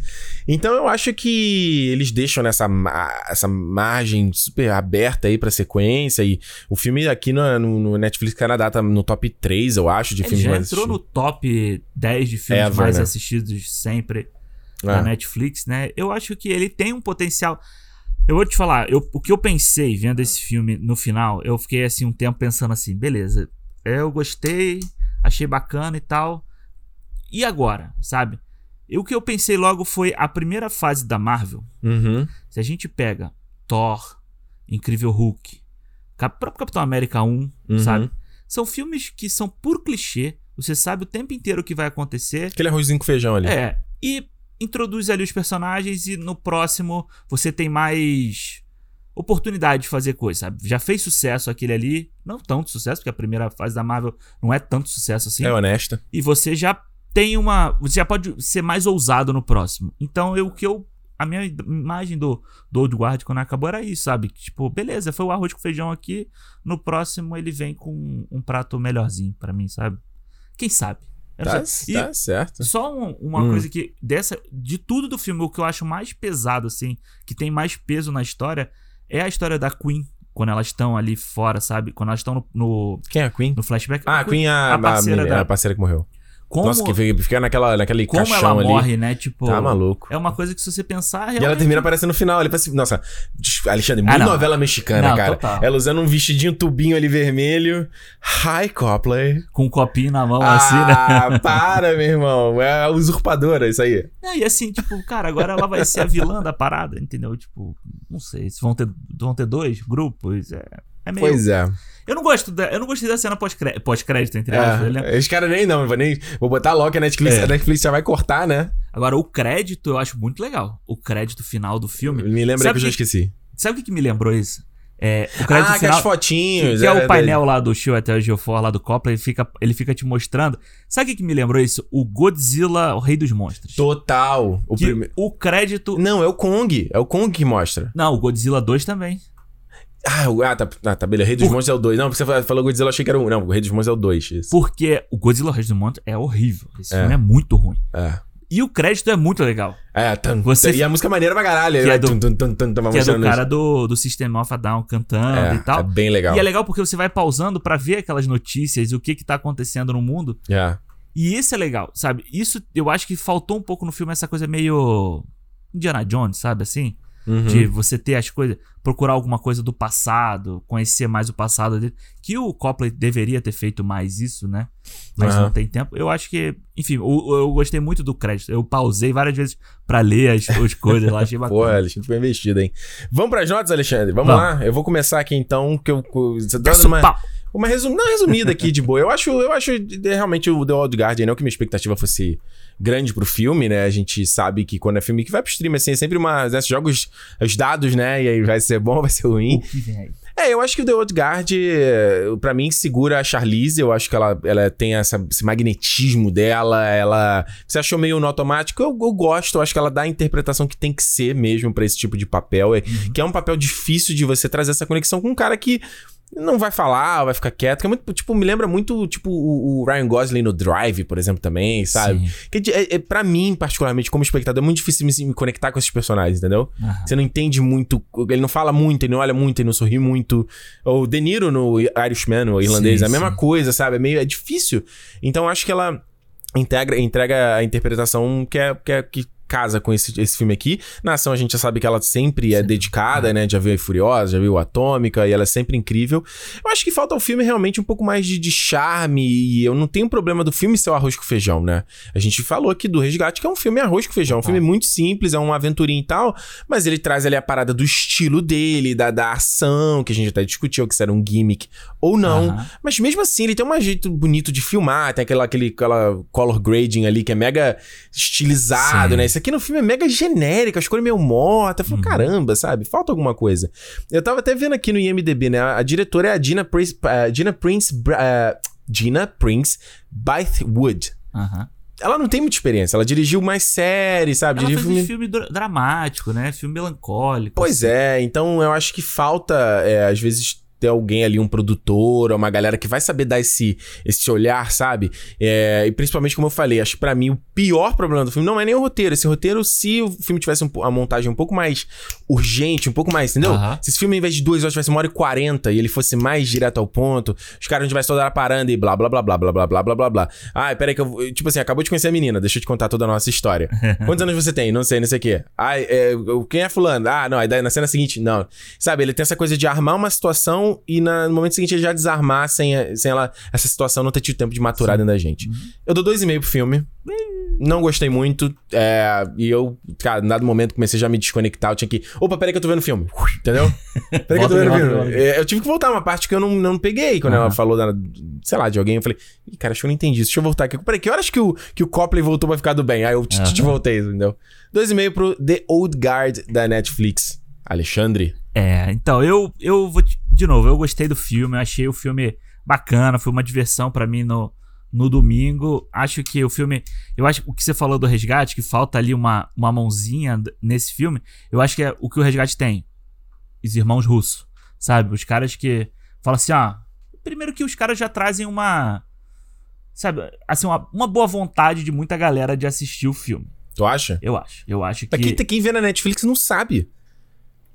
Então eu acho que eles deixam nessa essa margem super aberta aí pra sequência. E o filme aqui no, no- Netflix Canadá tá no top 3, eu acho, de Ele filmes já mais entrou no top 10 de filmes mais né? assistidos sempre. da Netflix, né? Eu acho que ele tem um potencial. Eu vou te falar, eu, o que eu pensei vendo esse filme no final, eu fiquei assim um tempo pensando assim, beleza, eu gostei, achei bacana e tal. E agora, sabe? E o que eu pensei logo foi a primeira fase da Marvel. Uhum. Se a gente pega Thor, Incrível Hulk, Cap próprio Capitão América 1, Uhum. sabe? São filmes que são por clichê. Você sabe o tempo inteiro o que vai acontecer. Aquele arrozinho com feijão ali. É. E introduz ali os personagens e no próximo você tem mais oportunidade de fazer coisa, sabe? Já fez sucesso aquele ali, não tanto sucesso, porque a primeira fase da Marvel não é tanto sucesso assim. É honesta. E você já tem uma, você já pode ser mais ousado no próximo. Então, eu o que eu a minha imagem do, do Old Guard quando acabou era isso, sabe? Tipo, beleza, foi o arroz com feijão aqui. No próximo ele vem com um prato melhorzinho pra mim, sabe? Quem sabe? Não Tá, tá certo. só um- uma Hum. coisa que dessa de tudo do filme o que eu acho mais pesado assim, que tem mais peso na história é a história da Queen quando elas estão ali fora, sabe? Quando elas estão no, no, Quem é a Queen? no flashback. Ah, a Queen é a, a parceira a, da- a parceira que morreu. Como, Nossa, que fica- fica naquela, naquele como caixão ela ali. morre, né? Tipo, Tá maluco. é uma coisa que se você pensar E ela realmente- termina aparecendo no final. Ele fala assim, nossa, des- Alexandre, Ah, muito não. novela mexicana, Não, cara. total. Ela usando um vestidinho tubinho ali vermelho. Hi, Copley. com um copinho na mão assim, né? Ah, para, meu irmão. É a usurpadora, isso aí. É, E assim, tipo, cara, agora ela vai ser a vilã da parada, entendeu? Tipo, não sei, se vão ter, vão ter dois grupos, é, é meio... Pois é. Eu não gosto da, eu não gostei da cena pós-cré- pós-crédito, entre aspas, né? é. Os caras nem não, vou nem. Vou botar logo que a Netflix, É. a Netflix já vai cortar, né? Agora, o crédito eu acho muito legal. O crédito final do filme. Me lembra Sabe que eu já que- esqueci. Sabe o que, que me lembrou isso? É, o crédito Ah, que final. as fotinhos. que é, o daí- painel lá do Show até o Geofor, lá do Coppola, ele fica, ele fica te mostrando. Sabe o que, que me lembrou isso? O Godzilla, o Rei dos Monstros. Total. O que prime- o crédito. Não, é o Kong. É o Kong que mostra. Não, o Godzilla 2 também. Ah, ah, tá, ah, tá beleza. Rei dos Por- Monstros é o 2. Não, porque você falou Godzilla, eu achei que era o. Não, o Rei dos Monstros é o 2. Isso. Porque o Godzilla, Rei dos Monstros é horrível. Esse É. filme é muito ruim. É. E o crédito é muito legal. É, tan, Você- e a música é maneira pra caralho. Que né? é do- Tum, tum, tum, tum, tum, Que é do cara do, do System of a Down cantando é, e tal. É bem legal. E é legal porque você vai pausando pra ver aquelas notícias e o que que tá acontecendo no mundo. É. E isso é legal, sabe? Isso eu acho que faltou um pouco no filme essa coisa meio Indiana Jones, sabe assim? Uhum. De você ter as coisas, procurar alguma coisa do passado, conhecer mais o passado dele. Que o Coppola deveria ter feito mais isso, né? Mas Aham. não tem tempo. Eu acho que, enfim, eu, eu gostei muito do crédito. Eu pausei várias vezes pra ler as, as <laughs> coisas lá, achei Pô, bacana. Alexandre foi investido, hein? Vamos pras notas, Alexandre? Vamos, Vamos. lá. Eu vou começar aqui então, que eu. Você dando Peço uma, pau. Uma resum, não, resumida aqui de boa. Eu acho, eu acho realmente o The Old Guardian, não que minha expectativa fosse grande pro filme, né? A gente sabe que quando é filme que vai pro stream, assim, é sempre uma. Né, joga os, os dados, né? E aí vai ser bom, <laughs> vai ser ruim. É, eu acho que o The Old Guard, pra mim, segura a Charlize. Eu acho que ela, ela tem essa, esse magnetismo dela. Ela. Você achou meio no automático? Eu, eu gosto. Eu acho que ela dá a interpretação que tem que ser mesmo pra esse tipo de papel. É, Que é um papel difícil de você trazer essa conexão com um cara que. Não vai falar, vai ficar quieto. Que é muito, tipo, me lembra muito, tipo, o, o Ryan Gosling no Drive, por exemplo, também, sabe? Sim. Que é, é, pra mim, particularmente, como espectador, é muito difícil me, me conectar com esses personagens, entendeu? Aham. Você não entende muito, ele não fala muito, ele não olha muito, ele não sorri muito. O De Niro no Irishman, o irlandês, Sim, é a mesma sim. coisa, sabe? É meio é difícil. Então acho que ela integra, entrega a interpretação que é, que é- que casa com esse, esse filme aqui. Na ação a gente já sabe que ela sempre é dedicada, né? Já viu a Furiosa, já viu a Atômica, e ela é sempre incrível. Eu acho que falta ao filme realmente um pouco mais de, de charme, e eu não tenho problema do filme ser o arroz com feijão, né? A gente falou aqui do Resgate, que é um filme arroz com feijão, um filme muito simples, é uma aventurinha e tal, mas ele traz ali a parada do estilo dele, da, da ação, que a gente até discutiu que se era um gimmick ou não. Mas mesmo assim, ele tem um jeito bonito de filmar, tem aquela, aquele, aquela color grading ali que é mega estilizado, Sim. né? Isso aqui no filme é mega genérico, as cores meio mortas. Eu Uhum. falo, caramba, sabe? Falta alguma coisa. Eu tava até vendo aqui no IMDB, né? A diretora é a Gina Prince, uh, Gina Prince, uh, Gina Prince Bythewood. Aham. Ela não tem muita experiência, ela dirigiu mais séries, sabe? Ela Dirigiu filme- filme dra- dramático, né? Filme melancólico. Pois é, então eu acho que falta, é, às vezes, ter alguém ali, um produtor, uma galera que vai saber dar esse, esse olhar, sabe? É, e principalmente, como eu falei, acho que pra mim o pior problema do filme não é nem o roteiro. Esse roteiro, se o filme tivesse um, a montagem um pouco mais urgente, um pouco mais, entendeu? Se esse filme, ao invés de duas horas, tivesse uma hora e quarenta e ele fosse mais direto ao ponto, os caras não tivessem toda hora parando e blá blá blá blá blá blá blá blá blá blá. Ai, peraí que eu. vou- Tipo assim, acabou de conhecer a menina, deixa eu te contar toda a nossa história. <laughs> Quantos anos você tem? Não sei, não sei o quê. Ai, é, quem é fulano? Ah, não, aí na cena seguinte, não. Sabe, ele tem essa coisa de armar uma situação e na- no momento seguinte ele já desarmar sem, a- sem ela, essa situação não ter tido tempo de maturar dentro da gente. Eu dou dois e meio pro filme. Não gostei muito. É, e eu, cara, em dado momento comecei já a me desconectar. Eu tinha que. Opa, peraí que eu tô vendo o filme. <laughs> Entendeu? Peraí que eu tô vendo filme. É, eu tive que voltar uma parte que eu não, não peguei quando ela Aham. falou, da, sei lá, de alguém. Eu falei, Ih, cara, acho que eu não entendi isso. Deixa eu voltar aqui. Peraí, que horas que o, que o Copley voltou pra ficar do bem? Aí eu te, te voltei, entendeu? Dois e meio pro The Old Guard da Netflix. Alexandre. É, então, eu, eu vou. De novo, eu gostei do filme, eu achei o filme bacana, foi uma diversão pra mim no, no domingo. Acho que o filme. Eu acho o que você falou do resgate, que falta ali uma, uma mãozinha nesse filme. Eu acho que é o que o resgate tem. Os irmãos russos, sabe? Os caras que. Falam assim, ó. Primeiro que os caras já trazem uma. Sabe? Assim, uma, uma boa vontade de muita galera de assistir o filme. Tu acha? Eu acho. Eu acho que. Pra quem, quem vê na Netflix não sabe.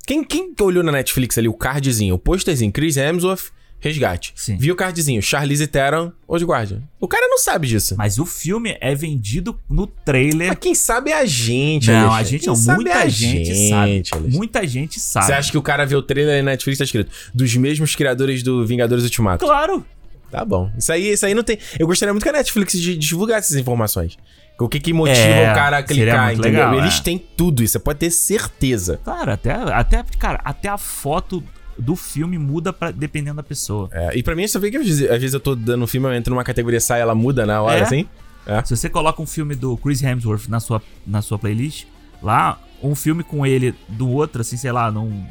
Quem, quem olhou na Netflix ali o cardzinho, o posterzinho, Chris Hemsworth, resgate. Sim. Viu o cardzinho, Charlize Theron, Old Guard. O cara não sabe disso. Mas o filme é vendido no trailer Mas quem sabe é a gente, Não, a Alexandre. gente Quem não. sabe é Muita a gente sabe. Alexandre. Muita gente sabe. Você acha que o cara vê o trailer e na Netflix tá escrito dos mesmos criadores do Vingadores Ultimato? Claro. Tá bom. Isso aí, isso aí não tem. Eu gostaria muito que a Netflix di- divulgasse essas informações. O que que motiva É, o cara a clicar, entendeu? legal, Eles é. têm tudo isso, você pode ter certeza. Claro, até, até, cara, até a foto do filme muda pra, dependendo da pessoa. É, e pra mim, você vê que às vezes, às vezes eu tô dando um filme, eu entro numa categoria sai, ela muda na hora, É? assim. É. Se você coloca um filme do Chris Hemsworth na sua, na sua playlist, lá, um filme com ele do outro, assim, sei lá, num.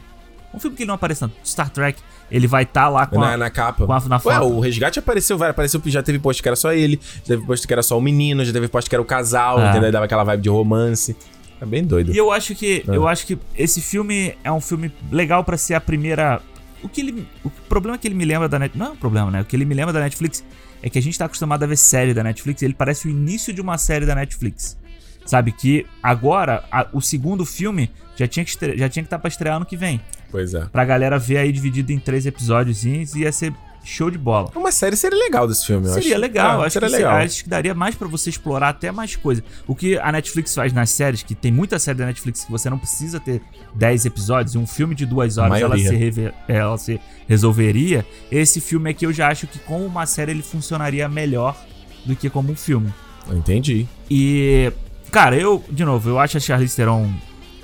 Um filme que ele não aparece tanto, Star Trek, ele vai estar lá com na, a, na capa. com a- na Ué, o resgate apareceu, vai, apareceu, já teve post que era só ele, já teve post que era só o menino, já teve post que era o casal, Ah. entendeu? Dava aquela vibe de romance. É bem doido. E eu acho que É. eu acho que esse filme é um filme legal pra ser a primeira. O que ele, o problema que ele me lembra da Netflix, não é um problema, né? O que ele me lembra da Netflix é que a gente tá acostumado a ver série da Netflix, e ele parece o início de uma série da Netflix. Sabe que agora a- o segundo filme já tinha que estre- já tinha que estar pra estrear ano que vem, Pois é. pra galera ver aí dividido em três episódios e ia ser show de bola. Uma série seria legal desse filme, eu Seria acho. legal, É, acho, seria que, legal. acho que daria mais pra você explorar até mais coisa. O que a Netflix faz nas séries, que tem muita série da Netflix que você não precisa ter 10 episódios, e um filme de duas horas ela se, ela se resolveria. Esse filme aqui eu já acho que como uma série ele funcionaria melhor do que como um filme. Entendi. E, cara, eu, de novo, eu acho a Charlize Theron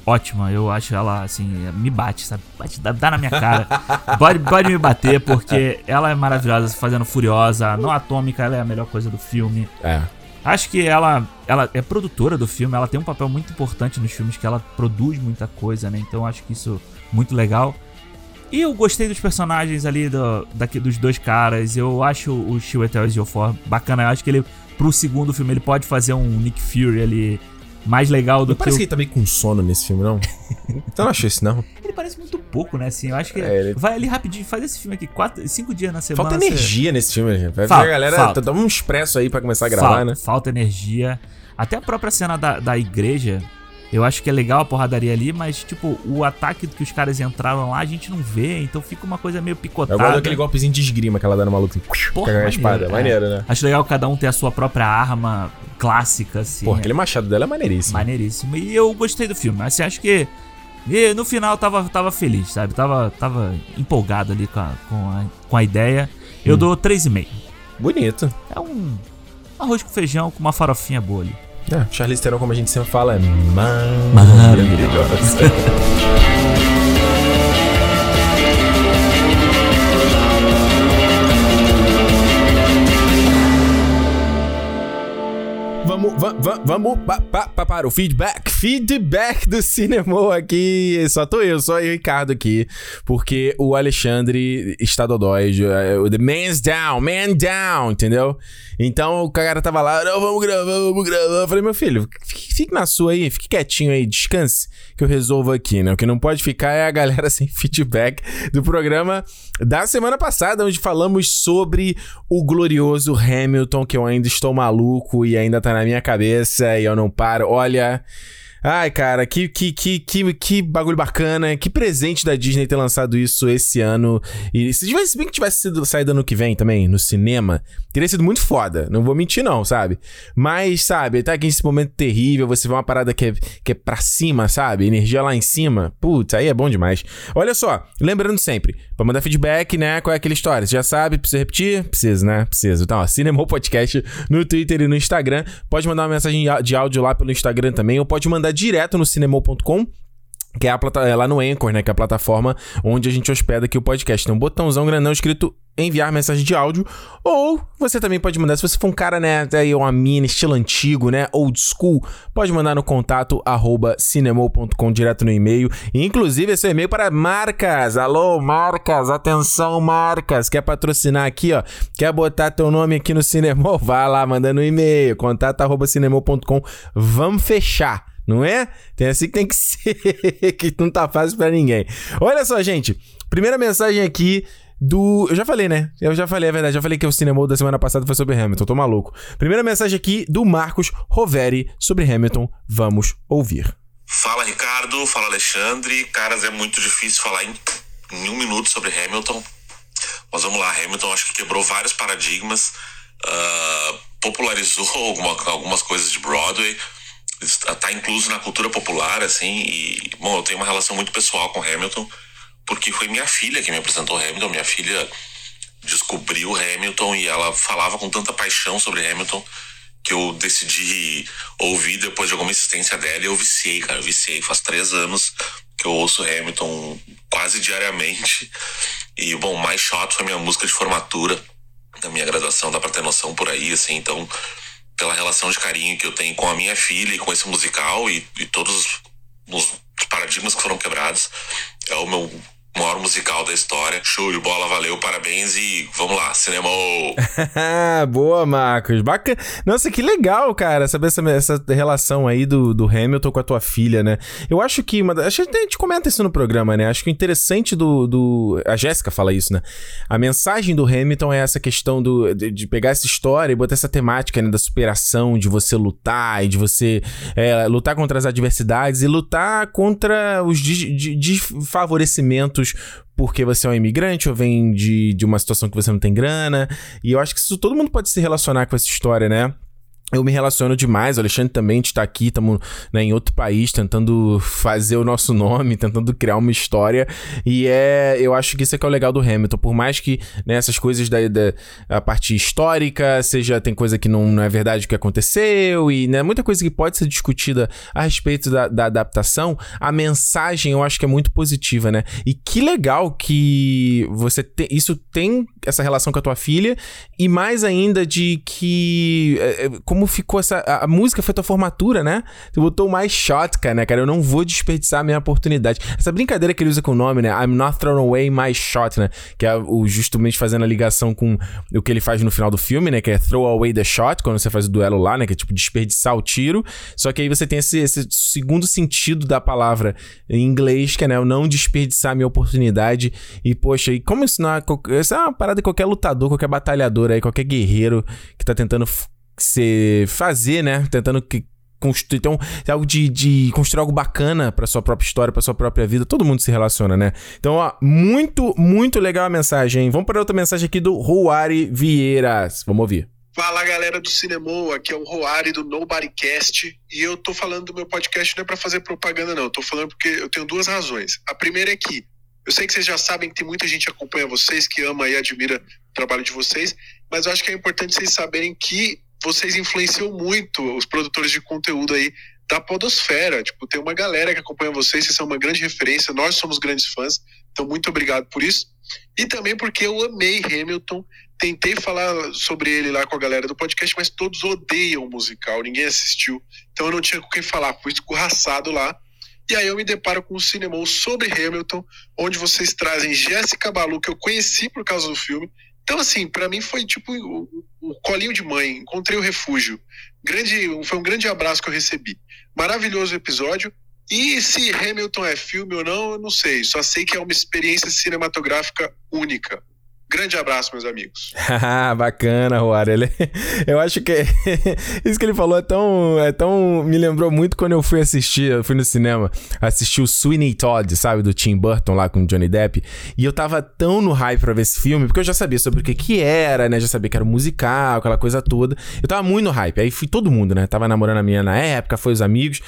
ótima. Eu acho ela, assim, me bate, sabe? Bate, dá, dá na minha cara. pode, pode me bater, porque ela é maravilhosa, fazendo Furiosa. No Atômica, ela é a melhor coisa do filme. É. Acho que ela, ela é produtora do filme, ela tem um papel muito importante nos filmes, que ela produz muita coisa, né? Então acho que isso é muito legal. E eu gostei dos personagens ali do, daqui, dos dois caras. Eu acho o Chiwetel Ejiofor bacana. Eu acho que ele, pro segundo filme, ele pode fazer um Nick Fury ali mais legal do Não que parece que ele tá meio com sono nesse filme, não? então não achei isso, não. Ele parece muito pouco, né? Assim, eu acho que É, ele- vai ali rapidinho, faz esse filme aqui, quatro, cinco dias na semana. Falta você- energia nesse filme, gente. Vai Falta, ver a galera. falta. Dá um expresso aí pra começar a gravar, falta, né? Falta energia. Até a própria cena da, da igreja, eu acho que é legal a porradaria ali, mas, tipo, o ataque que os caras entraram lá, a gente não vê, então fica uma coisa meio Eu picotada. gosto daquele golpezinho de esgrima que ela dá no maluco. Assim, Porra, pegar a espada. é. Maneiro, né? Acho legal cada um ter a sua própria arma clássica, assim. Porra, é aquele machado dela é maneiríssimo. Maneiríssimo. E eu gostei do filme. Assim, acho que. e no final tava, tava feliz, sabe? Tava, tava empolgado ali com a, com a, com a ideia. Eu dou 3,5. Bonito. É um arroz com feijão com uma farofinha boa ali. É, Charlize Theron, como a gente sempre fala, é Maravilhosa. maravilhosa. Vamos, va- vamos pa, pa, pa, para o feedback. Feedback do cinema aqui. Só tô eu, só eu e Ricardo aqui. Porque o Alexandre está dodói. O The Man's Down, Man Down, entendeu? Então o cara tava lá, não, vamos gravar, vamos gravar. Eu falei, meu filho, fique, fique na sua aí, fique quietinho aí, descanse, que eu resolvo aqui, né? O que não pode ficar é a galera <laughs> sem feedback do programa da semana passada, onde falamos sobre o glorioso Hamilton, que eu ainda estou maluco e ainda tá na minha cabeça e eu não paro. Olha. Ai, cara, que, que, que, que, que bagulho bacana. Que presente da Disney ter lançado isso esse ano. E se tivesse bem que tivesse sido saído ano que vem também, no cinema, teria sido muito foda. Não vou mentir, não, sabe? Mas, sabe, tá aqui nesse momento terrível, você vê uma parada que é, que é pra cima, sabe? Energia lá em cima. Putz, aí é bom demais. Olha só, lembrando sempre, pra mandar feedback, né? Qual é aquela história? Você já sabe? Precisa repetir? Precisa, né? Precisa. Então, ó, Cinema Podcast no Twitter e no Instagram. Pode mandar uma mensagem de áudio lá pelo Instagram também, ou pode mandar direto no cinemol.com que é, a plata é lá no Anchor, né? Que é a plataforma onde a gente hospeda aqui o podcast. Tem um botãozão grandão escrito enviar mensagem de áudio. Ou você também pode mandar, se você for um cara, né? Aí uma mina, estilo antigo, né? Old school, pode mandar no contato arroba cinemol.com direto no e-mail. Inclusive, esse é e-mail para marcas. Alô, marcas, atenção, marcas. Quer patrocinar aqui, ó? Quer botar teu nome aqui no Cinemol? Vai lá, mandando um e-mail. Contato arroba cinemol.com. Vamos fechar. Não é? Tem assim que tem que <laughs> ser, que não tá fácil para ninguém. Olha só, gente. Primeira mensagem aqui do. Eu já falei, né? Eu já falei, é verdade. Já falei que o cinema da semana passada foi sobre Hamilton. Tô maluco. Primeira mensagem aqui do Marcos Roveri sobre Hamilton. Vamos ouvir. Fala, Ricardo. Fala, Alexandre. Caras, é muito difícil falar em, em um minuto sobre Hamilton. Mas vamos lá. Hamilton acho que quebrou vários paradigmas. Uh, popularizou <laughs> alguma, algumas coisas de Broadway está incluso na cultura popular, assim, e, bom, eu tenho uma relação muito pessoal com Hamilton, porque foi minha filha que me apresentou Hamilton, minha filha descobriu Hamilton e ela falava com tanta paixão sobre Hamilton que eu decidi ouvir depois de alguma insistência dela e eu viciei, cara, eu viciei, faz três anos que eu ouço Hamilton quase diariamente e, bom, mais chato foi minha música de formatura da minha graduação, dá pra ter noção por aí, assim, então pela relação de carinho que eu tenho com a minha filha e com esse musical e, e todos os paradigmas que foram quebrados. É o meu maior musical da história. Show de bola, valeu, parabéns e vamos lá, cinema! <laughs> Boa, Marcos. Bacana. Nossa, que legal, cara, saber essa, essa relação aí do, do Hamilton com a tua filha, né? Eu acho que uma. Acho a gente comenta isso no programa, né? Acho que o interessante do. do a Jéssica fala isso, né? A mensagem do Hamilton é essa questão do, de, de pegar essa história e botar essa temática né, da superação, de você lutar e de você é, lutar contra as adversidades e lutar contra os desfavorecimentos porque você é um imigrante ou vem de, de uma situação que você não tem grana. E eu acho que isso todo mundo pode se relacionar com essa história, né? Eu me relaciono demais, o Alexandre também está aqui, estamos né, em outro país tentando fazer o nosso nome, <laughs> tentando criar uma história. E é, eu acho que isso é que é o legal do Hamilton. Por mais que né, essas coisas da, da parte histórica, seja tem coisa que não, não é verdade o que aconteceu, e né, muita coisa que pode ser discutida a respeito da, da adaptação, a mensagem eu acho que é muito positiva, né? E que legal que você te, isso tem essa relação com a tua filha, e mais ainda de que. É, é como ficou essa. A, música foi tua formatura, né? Tu botou mais shotgun, né, cara? Eu não vou desperdiçar a minha oportunidade. Essa brincadeira que ele usa com o nome, né? I'm not throwing away my shot, né? Que é o justamente fazendo a ligação com o que ele faz no final do filme, né? Que é throw away the shot, quando você faz o duelo lá, né? Que é tipo desperdiçar o tiro. Só que aí você tem esse, esse segundo sentido da palavra em inglês, que é, né? Eu não desperdiçar a minha oportunidade. E, poxa, e como isso não é. Isso é uma parada de qualquer lutador, qualquer batalhador aí, qualquer guerreiro que tá tentando você fazer, né? Tentando que construir então algo de, de construir algo bacana para sua própria história, para sua própria vida. Todo mundo se relaciona, né? Então, ó, muito, muito legal a mensagem. Vamos para outra mensagem aqui do Ruari Vieiras. Vamos ouvir. Fala galera do Cinemou, aqui é o Roari do Nobodycast e eu tô falando do meu podcast não é para fazer propaganda não, eu tô falando porque eu tenho duas razões. A primeira é que eu sei que vocês já sabem que tem muita gente que acompanha vocês, que ama e admira o trabalho de vocês, mas eu acho que é importante vocês saberem que vocês influenciam muito os produtores de conteúdo aí da podosfera. Tipo, tem uma galera que acompanha vocês, vocês são uma grande referência, nós somos grandes fãs. Então, muito obrigado por isso. E também porque eu amei Hamilton. Tentei falar sobre ele lá com a galera do podcast, mas todos odeiam o musical, ninguém assistiu. Então eu não tinha com quem falar, fui escorraçado lá. E aí eu me deparo com um cinema sobre Hamilton, onde vocês trazem Jéssica Balu, que eu conheci por causa do filme. Então, assim, para mim foi tipo o, o, colinho de mãe, encontrei o refúgio. Grande, foi um grande abraço que eu recebi. Maravilhoso episódio. E se Hamilton é filme ou não, eu não sei. Só sei que é uma experiência cinematográfica única. Grande abraço, meus amigos. <laughs> Bacana, Roar. Ele... <laughs> Eu acho que <laughs> isso que ele falou é tão, é tão. Me lembrou muito quando eu fui assistir, eu fui no cinema, assistir o Sweeney Todd, sabe, do Tim Burton lá com o Johnny Depp. E eu tava tão no hype pra ver esse filme, porque eu já sabia sobre o que que era, né? Já sabia que era um musical, aquela coisa toda. Eu tava muito no hype. Aí fui todo mundo, né? Tava namorando a minha na época, foi os amigos.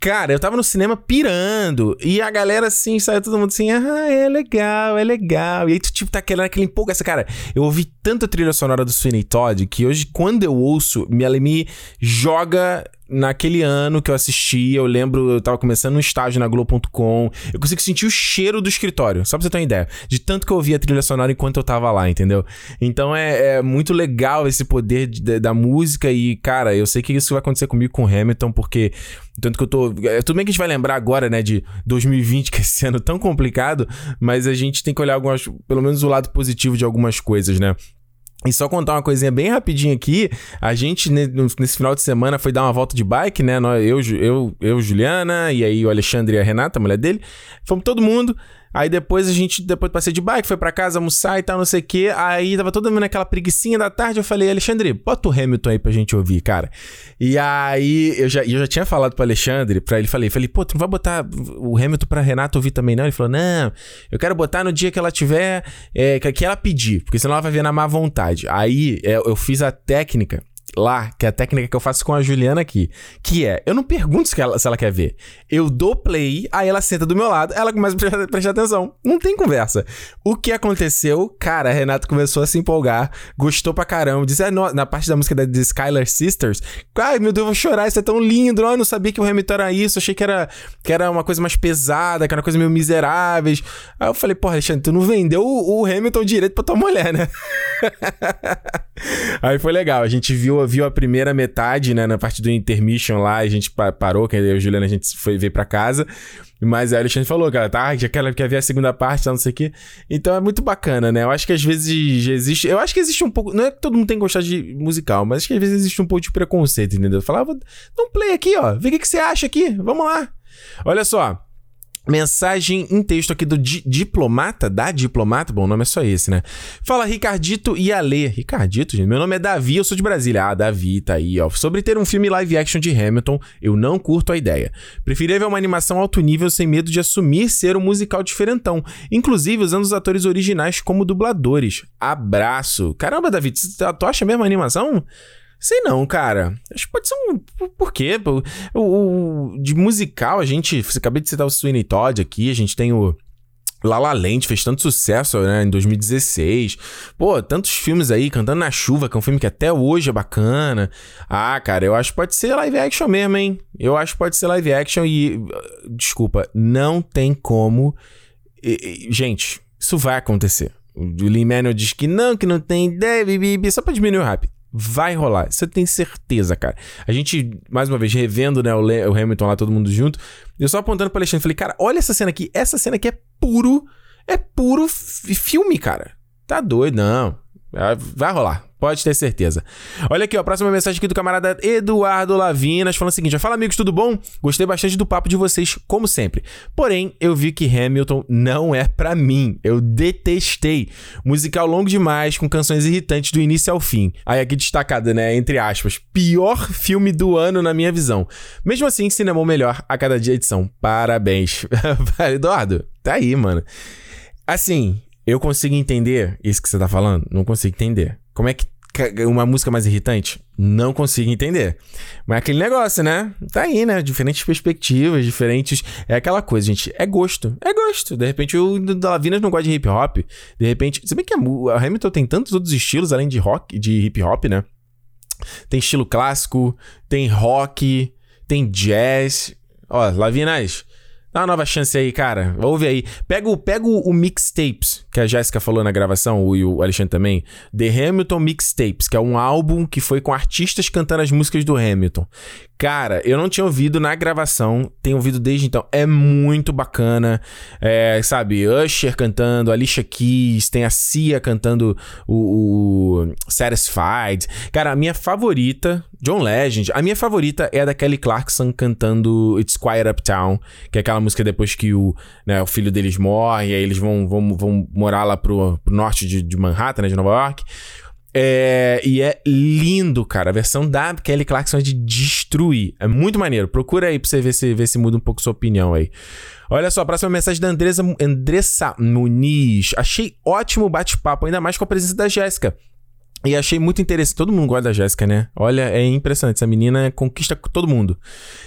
Cara, eu tava no cinema pirando. E a galera, assim, saiu todo mundo assim, ah, é legal, é legal. E aí tu, tipo, tá aquele, aquele empolgação. Cara, eu ouvi tanta trilha sonora do Sweeney Todd que hoje, quando eu ouço, me, me joga naquele ano que eu assisti, eu lembro, eu tava começando um estágio na Globo.com, eu consigo sentir o cheiro do escritório, só pra você ter uma ideia, de tanto que eu ouvia a trilha sonora enquanto eu tava lá, entendeu? Então é, é muito legal esse poder de, da música e, cara, eu sei que isso vai acontecer comigo com Hamilton, porque tanto que eu tô. É, tudo bem que a gente vai lembrar agora, né, de 2020, que <laughs> é esse ano tão complicado, mas a gente tem que olhar algumas, pelo menos o lado positivo de algumas coisas, né? E só contar uma coisinha bem rapidinho aqui, a gente nesse final de semana foi dar uma volta de bike, né? Eu, eu, eu Juliana, e aí o Alexandre e a Renata, a mulher dele, fomos todo mundo. Aí depois a gente, depois passei de bike, foi para casa almoçar e tal, não sei o quê. Aí tava todo mundo naquela preguicinha da tarde. Eu falei, Alexandre, bota o Hamilton aí pra gente ouvir, cara. E aí eu já, eu já tinha falado pro Alexandre, pra ele, falei, falei, pô, tu não vai botar o Hamilton pra Renata ouvir também, não? Ele falou, não, eu quero botar no dia que ela tiver, é, que ela pedir, porque senão ela vai ver na má vontade. Aí é, eu fiz a técnica lá, que é a técnica que eu faço com a Juliana aqui, que é, eu não pergunto se ela, se ela quer ver. Eu dou play, aí ela senta do meu lado, ela começa a prestar, <laughs> prestar atenção. Não tem conversa. O que aconteceu? Cara, a Renata começou a se empolgar, gostou pra caramba, disse, ah, na parte da música da The Skylar Sisters, ai meu Deus, eu vou chorar, isso é tão lindo, eu não sabia que o Hamilton era isso, achei que era, que era uma coisa mais pesada, que era uma coisa meio miseráveis. Aí eu falei, porra, Alexandre, tu não vendeu o, o Hamilton direito pra tua mulher, né? <laughs> aí foi legal, a gente viu viu a primeira metade, né? Na parte do intermission lá, a gente parou, que eu e a Juliana a gente foi ver pra casa. Mas a Alexandre falou, cara, tá, já quer, quer ver a segunda parte, tá, não sei o quê. Então é muito bacana, né? Eu acho que às vezes existe. Eu acho que existe um pouco. Não é que todo mundo tem que gostar de musical, mas acho que às vezes existe um pouco de preconceito, entendeu? Falava, dá um play aqui, ó. Vê o que, que você acha aqui. Vamos lá. Olha só. Mensagem em texto aqui do di diplomata, da diplomata, bom, o nome é só esse, né? Fala Ricardito e Alê. Ricardito, gente, meu nome é Davi, eu sou de Brasília. Ah, Davi, tá aí, ó. Sobre ter um filme live action de Hamilton, eu não curto a ideia. Preferia ver uma animação alto nível sem medo de assumir ser um musical diferentão, inclusive usando os atores originais como dubladores. Abraço. Caramba, Davi, tu acha mesmo a animação? Sei não, cara. Acho que pode ser um. Por quê? O, o, de musical, a gente. Acabei de citar o Sweeney Todd aqui, a gente tem o. La La Land fez tanto sucesso, né, em 2016. Pô, tantos filmes aí, Cantando na Chuva, que é um filme que até hoje é bacana. Ah, cara, eu acho que pode ser live action mesmo, hein? Eu acho que pode ser live action e... Desculpa, não tem como... E, e, gente, isso vai acontecer. O Lee Manuel diz que não, que não tem ideia, só pra diminuir o hype. Vai rolar, eu tenho certeza, cara. A gente, mais uma vez, revendo né, o, Le o Hamilton lá, todo mundo junto. Eu só apontando pro Alexandre, falei, cara, olha essa cena aqui. Essa cena aqui é puro, é puro filme, cara. Tá doido, não. Vai rolar. Pode ter certeza. Olha aqui, ó, próxima mensagem aqui do camarada Eduardo Lavinas falando o seguinte: Fala, amigos, tudo bom? Gostei bastante do papo de vocês, como sempre. Porém, eu vi que Hamilton não é para mim. Eu detestei. Musical longo demais, com canções irritantes do início ao fim. Aí aqui destacada, né? Entre aspas. Pior filme do ano, na minha visão. Mesmo assim, cinema melhor a cada dia edição. Parabéns. <laughs> Eduardo, tá aí, mano. Assim, eu consigo entender isso que você tá falando? Não consigo entender. Como é que uma música mais irritante? Não consigo entender. Mas é aquele negócio, né? Tá aí, né? Diferentes perspectivas, diferentes. É aquela coisa, gente. É gosto. É gosto. De repente o Lavinas não gosta de hip hop. De repente. Se bem que a, Hamilton tem tantos outros estilos além de rock, de hip hop, né? Tem estilo clássico, tem rock, tem jazz. Ó, Lavinas, Dá uma nova chance aí, cara. Ouve aí. Pega o, pega o, o mixtapes, que a Jéssica falou na gravação, o, e o Alexandre também. The Hamilton Mixtapes, que é um álbum que foi com artistas cantando as músicas do Hamilton. Cara, eu não tinha ouvido na gravação, tenho ouvido desde então. É muito bacana. É, sabe, Usher cantando, Alicia Keys, tem a Cia cantando o, o Satisfied. Cara, a minha favorita, John Legend, a minha favorita é a da Kelly Clarkson cantando It's Quiet Uptown, que é aquela música depois que o, né, o filho deles morre, e aí eles vão, vão, vão morar lá pro, pro norte de, de Manhattan, né, de Nova York. É, e é lindo, cara. A versão da Kelly Clarkson é de destruir. É muito maneiro. Procura aí pra você ver se, ver se muda um pouco sua opinião aí. Olha só, próxima mensagem da Andressa, Andressa Muniz. Achei ótimo o bate-papo, ainda mais com a presença da Jéssica. E achei muito interessante. Todo mundo gosta da Jéssica, né? Olha, é impressionante. Essa menina conquista todo mundo.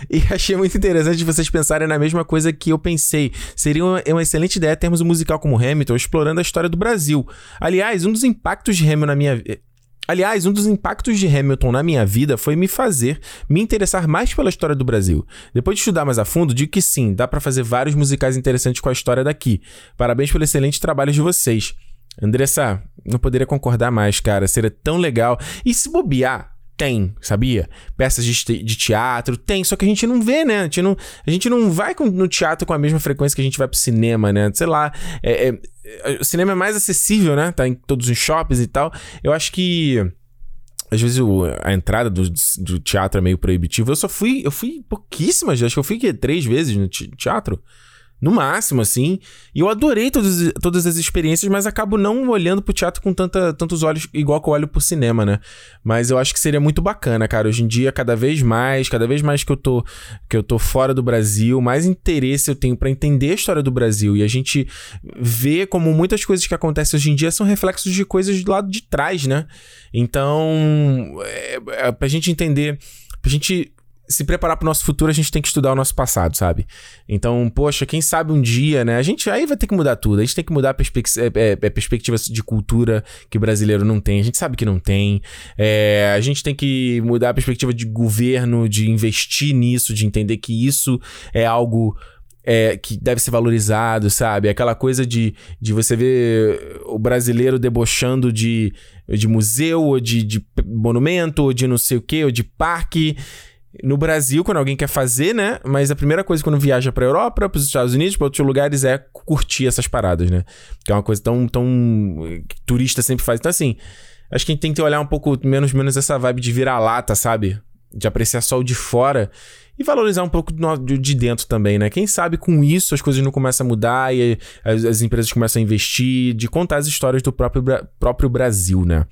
E <laughs> achei muito interessante vocês pensarem na mesma coisa que eu pensei. Seria uma, uma, excelente ideia termos um musical como Hamilton explorando a história do Brasil. Aliás, um dos impactos de Hamilton na minha Aliás, um dos impactos de Hamilton na minha vida foi me fazer me interessar mais pela história do Brasil. Depois de estudar mais a fundo, digo que sim, dá para fazer vários musicais interessantes com a história daqui. Parabéns pelo excelente trabalho de vocês. Andressa, não poderia concordar mais, cara. Seria tão legal. E se bobear, tem, sabia? Peças de, de, teatro, tem, só que a gente não vê, né? A gente não, a gente não vai no teatro com a mesma frequência que a gente vai pro cinema, né? Sei lá, é, é, é, o cinema é mais acessível, né? Tá em todos os shoppings e tal. Eu acho que às vezes o, a entrada do, do, teatro é meio proibitivo. Eu só fui, eu fui pouquíssimas, acho que eu fui três vezes no teatro no máximo, assim. E eu adorei todas, todas as experiências, mas acabo não olhando pro teatro com tanta, tantos olhos igual que eu olho pro cinema, né? Mas eu acho que seria muito bacana, cara. Hoje em dia, cada vez mais, cada vez mais que eu tô, que eu tô fora do Brasil, mais interesse eu tenho para entender a história do Brasil. E a gente vê como muitas coisas que acontecem hoje em dia são reflexos de coisas do lado de trás, né? Então, é, é pra gente entender, pra gente se preparar para o nosso futuro, a gente tem que estudar o nosso passado, sabe? Então, poxa, quem sabe um dia, né? A gente aí vai ter que mudar tudo. A gente tem que mudar a perspec é, é, é perspectiva de cultura que o brasileiro não tem. A gente sabe que não tem. É, a gente tem que mudar a perspectiva de governo, de investir nisso, de entender que isso é algo é, que deve ser valorizado, sabe? Aquela coisa de, de você ver o brasileiro debochando de, de museu, ou de, de monumento, ou de não sei o que, ou de parque no Brasil, quando alguém quer fazer, né? Mas a primeira coisa quando viaja pra Europa, pros Estados Unidos, pra outros lugares, é curtir essas paradas, né? Que é uma coisa tão. tão turista sempre faz. Então, assim, acho que a gente tem que olhar um pouco menos, menos essa vibe de virar-lata, sabe? De apreciar só o de fora e valorizar um pouco de dentro também, né? Quem sabe com isso as coisas não começam a mudar e as, as empresas começam a investir, de contar as histórias do próprio, próprio Brasil, né?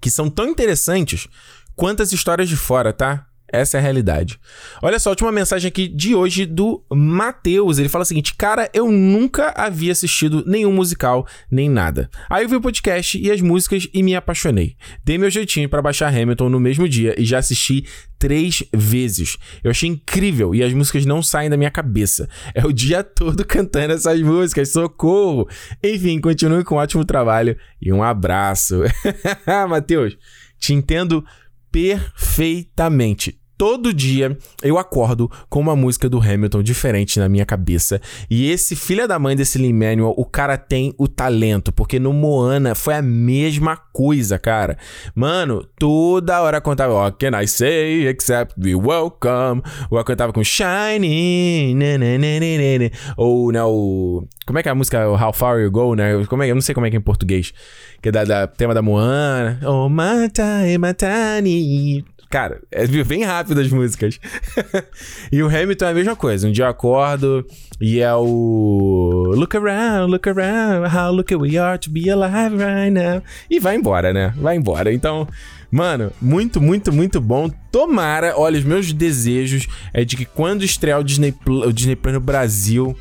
Que são tão interessantes quanto as histórias de fora, tá? Essa é a realidade. Olha só, última mensagem aqui de hoje do Matheus. Ele fala o seguinte: Cara, eu nunca havia assistido nenhum musical, nem nada. Aí eu vi o podcast e as músicas e me apaixonei. Dei meu jeitinho para baixar Hamilton no mesmo dia e já assisti três vezes. Eu achei incrível e as músicas não saem da minha cabeça. É o dia todo cantando essas músicas, socorro! Enfim, continue com um ótimo trabalho e um abraço. <laughs> Matheus, te entendo perfeitamente todo dia eu acordo com uma música do Hamilton diferente na minha cabeça. E esse filho da mãe desse Lin-Manuel, o cara tem o talento, porque no Moana foi a mesma coisa, cara. Mano, toda hora contava, What can I say except be welcome? Ou eu cantava com Shiny, ou, né, o... Como é que é a música How Far You Go, né? Como é, eu não sei como é que é em português. Que é da, da tema da Moana. Oh, Matai, Matani. Cara, é bem rápido as músicas. <laughs> e o Hamilton é a mesma coisa. Um dia eu acordo e é o Look around, look around, how lucky we are to be alive right now. E vai embora, né? Vai embora. Então, mano, muito, muito, muito bom. Tomara, olha, os meus desejos é de que quando estrear o Disney, o Disney Plus no Brasil,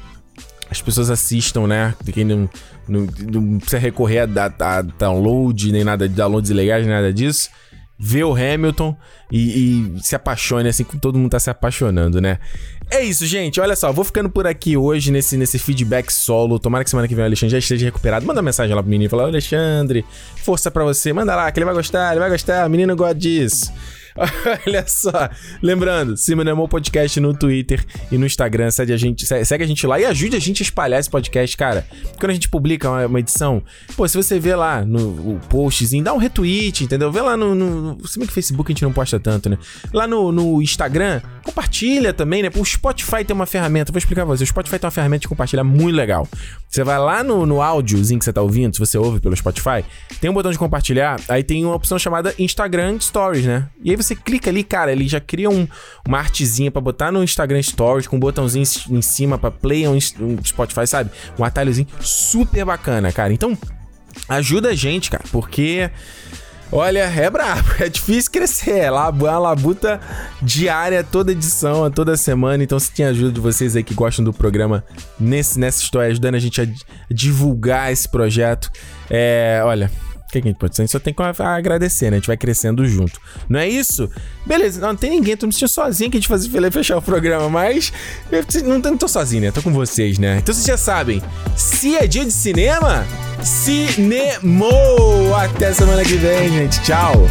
as pessoas assistam, né? Quem não, não, não precisa recorrer a, a, a download, nem nada de downloads ilegais, nada disso vê o Hamilton e, e, se apaixone assim como todo mundo tá se apaixonando, né? É isso, gente. Olha só, vou ficando por aqui hoje nesse, nesse feedback solo. Tomara que semana que vem o Alexandre já esteja recuperado. Manda mensagem lá pro menino e fala: Alexandre, força para você. Manda lá, que ele vai gostar, ele vai gostar. O menino gosta disso. <laughs> Olha só. Lembrando, Cinemol Podcast no Twitter e no Instagram. Segue a, gente, segue a gente lá e ajude a gente a espalhar esse podcast, cara. Quando a gente publica uma, uma edição, pô, se você vê lá no postzinho, dá um retweet, entendeu? Vê lá no. no se bem que Facebook a gente não posta tanto, né? Lá no, no Instagram, compartilha também, né? O Spotify tem uma ferramenta, vou explicar pra você. O Spotify tem uma ferramenta de compartilhar muito legal. Você vai lá no, no áudiozinho que você tá ouvindo, se você ouve pelo Spotify, tem um botão de compartilhar, aí tem uma opção chamada Instagram Stories, né? E aí você clica ali, cara, ele já cria um, uma artezinha para botar no Instagram Stories com um botãozinho em cima para play um, um Spotify, sabe? Um atalhozinho super bacana, cara. Então, ajuda a gente, cara, porque Olha, é brabo, <laughs> é difícil crescer. É uma labuta diária, toda edição, toda semana. Então, se tem ajuda de vocês aí que gostam do programa nesse, nessa história, ajudando a gente a divulgar esse projeto, é, olha, que, que a gente pode? A gente só tem que agradecer, né? A gente vai crescendo junto. Não é isso? Beleza, não, não tem ninguém, tô me sentindo sozinho que a gente fazia fechar o programa, mas não, não tô sozinho, né? Tô com vocês, né? Então vocês já sabem, se é dia de cinema, cinemou! Até semana que vem, gente. Tchau!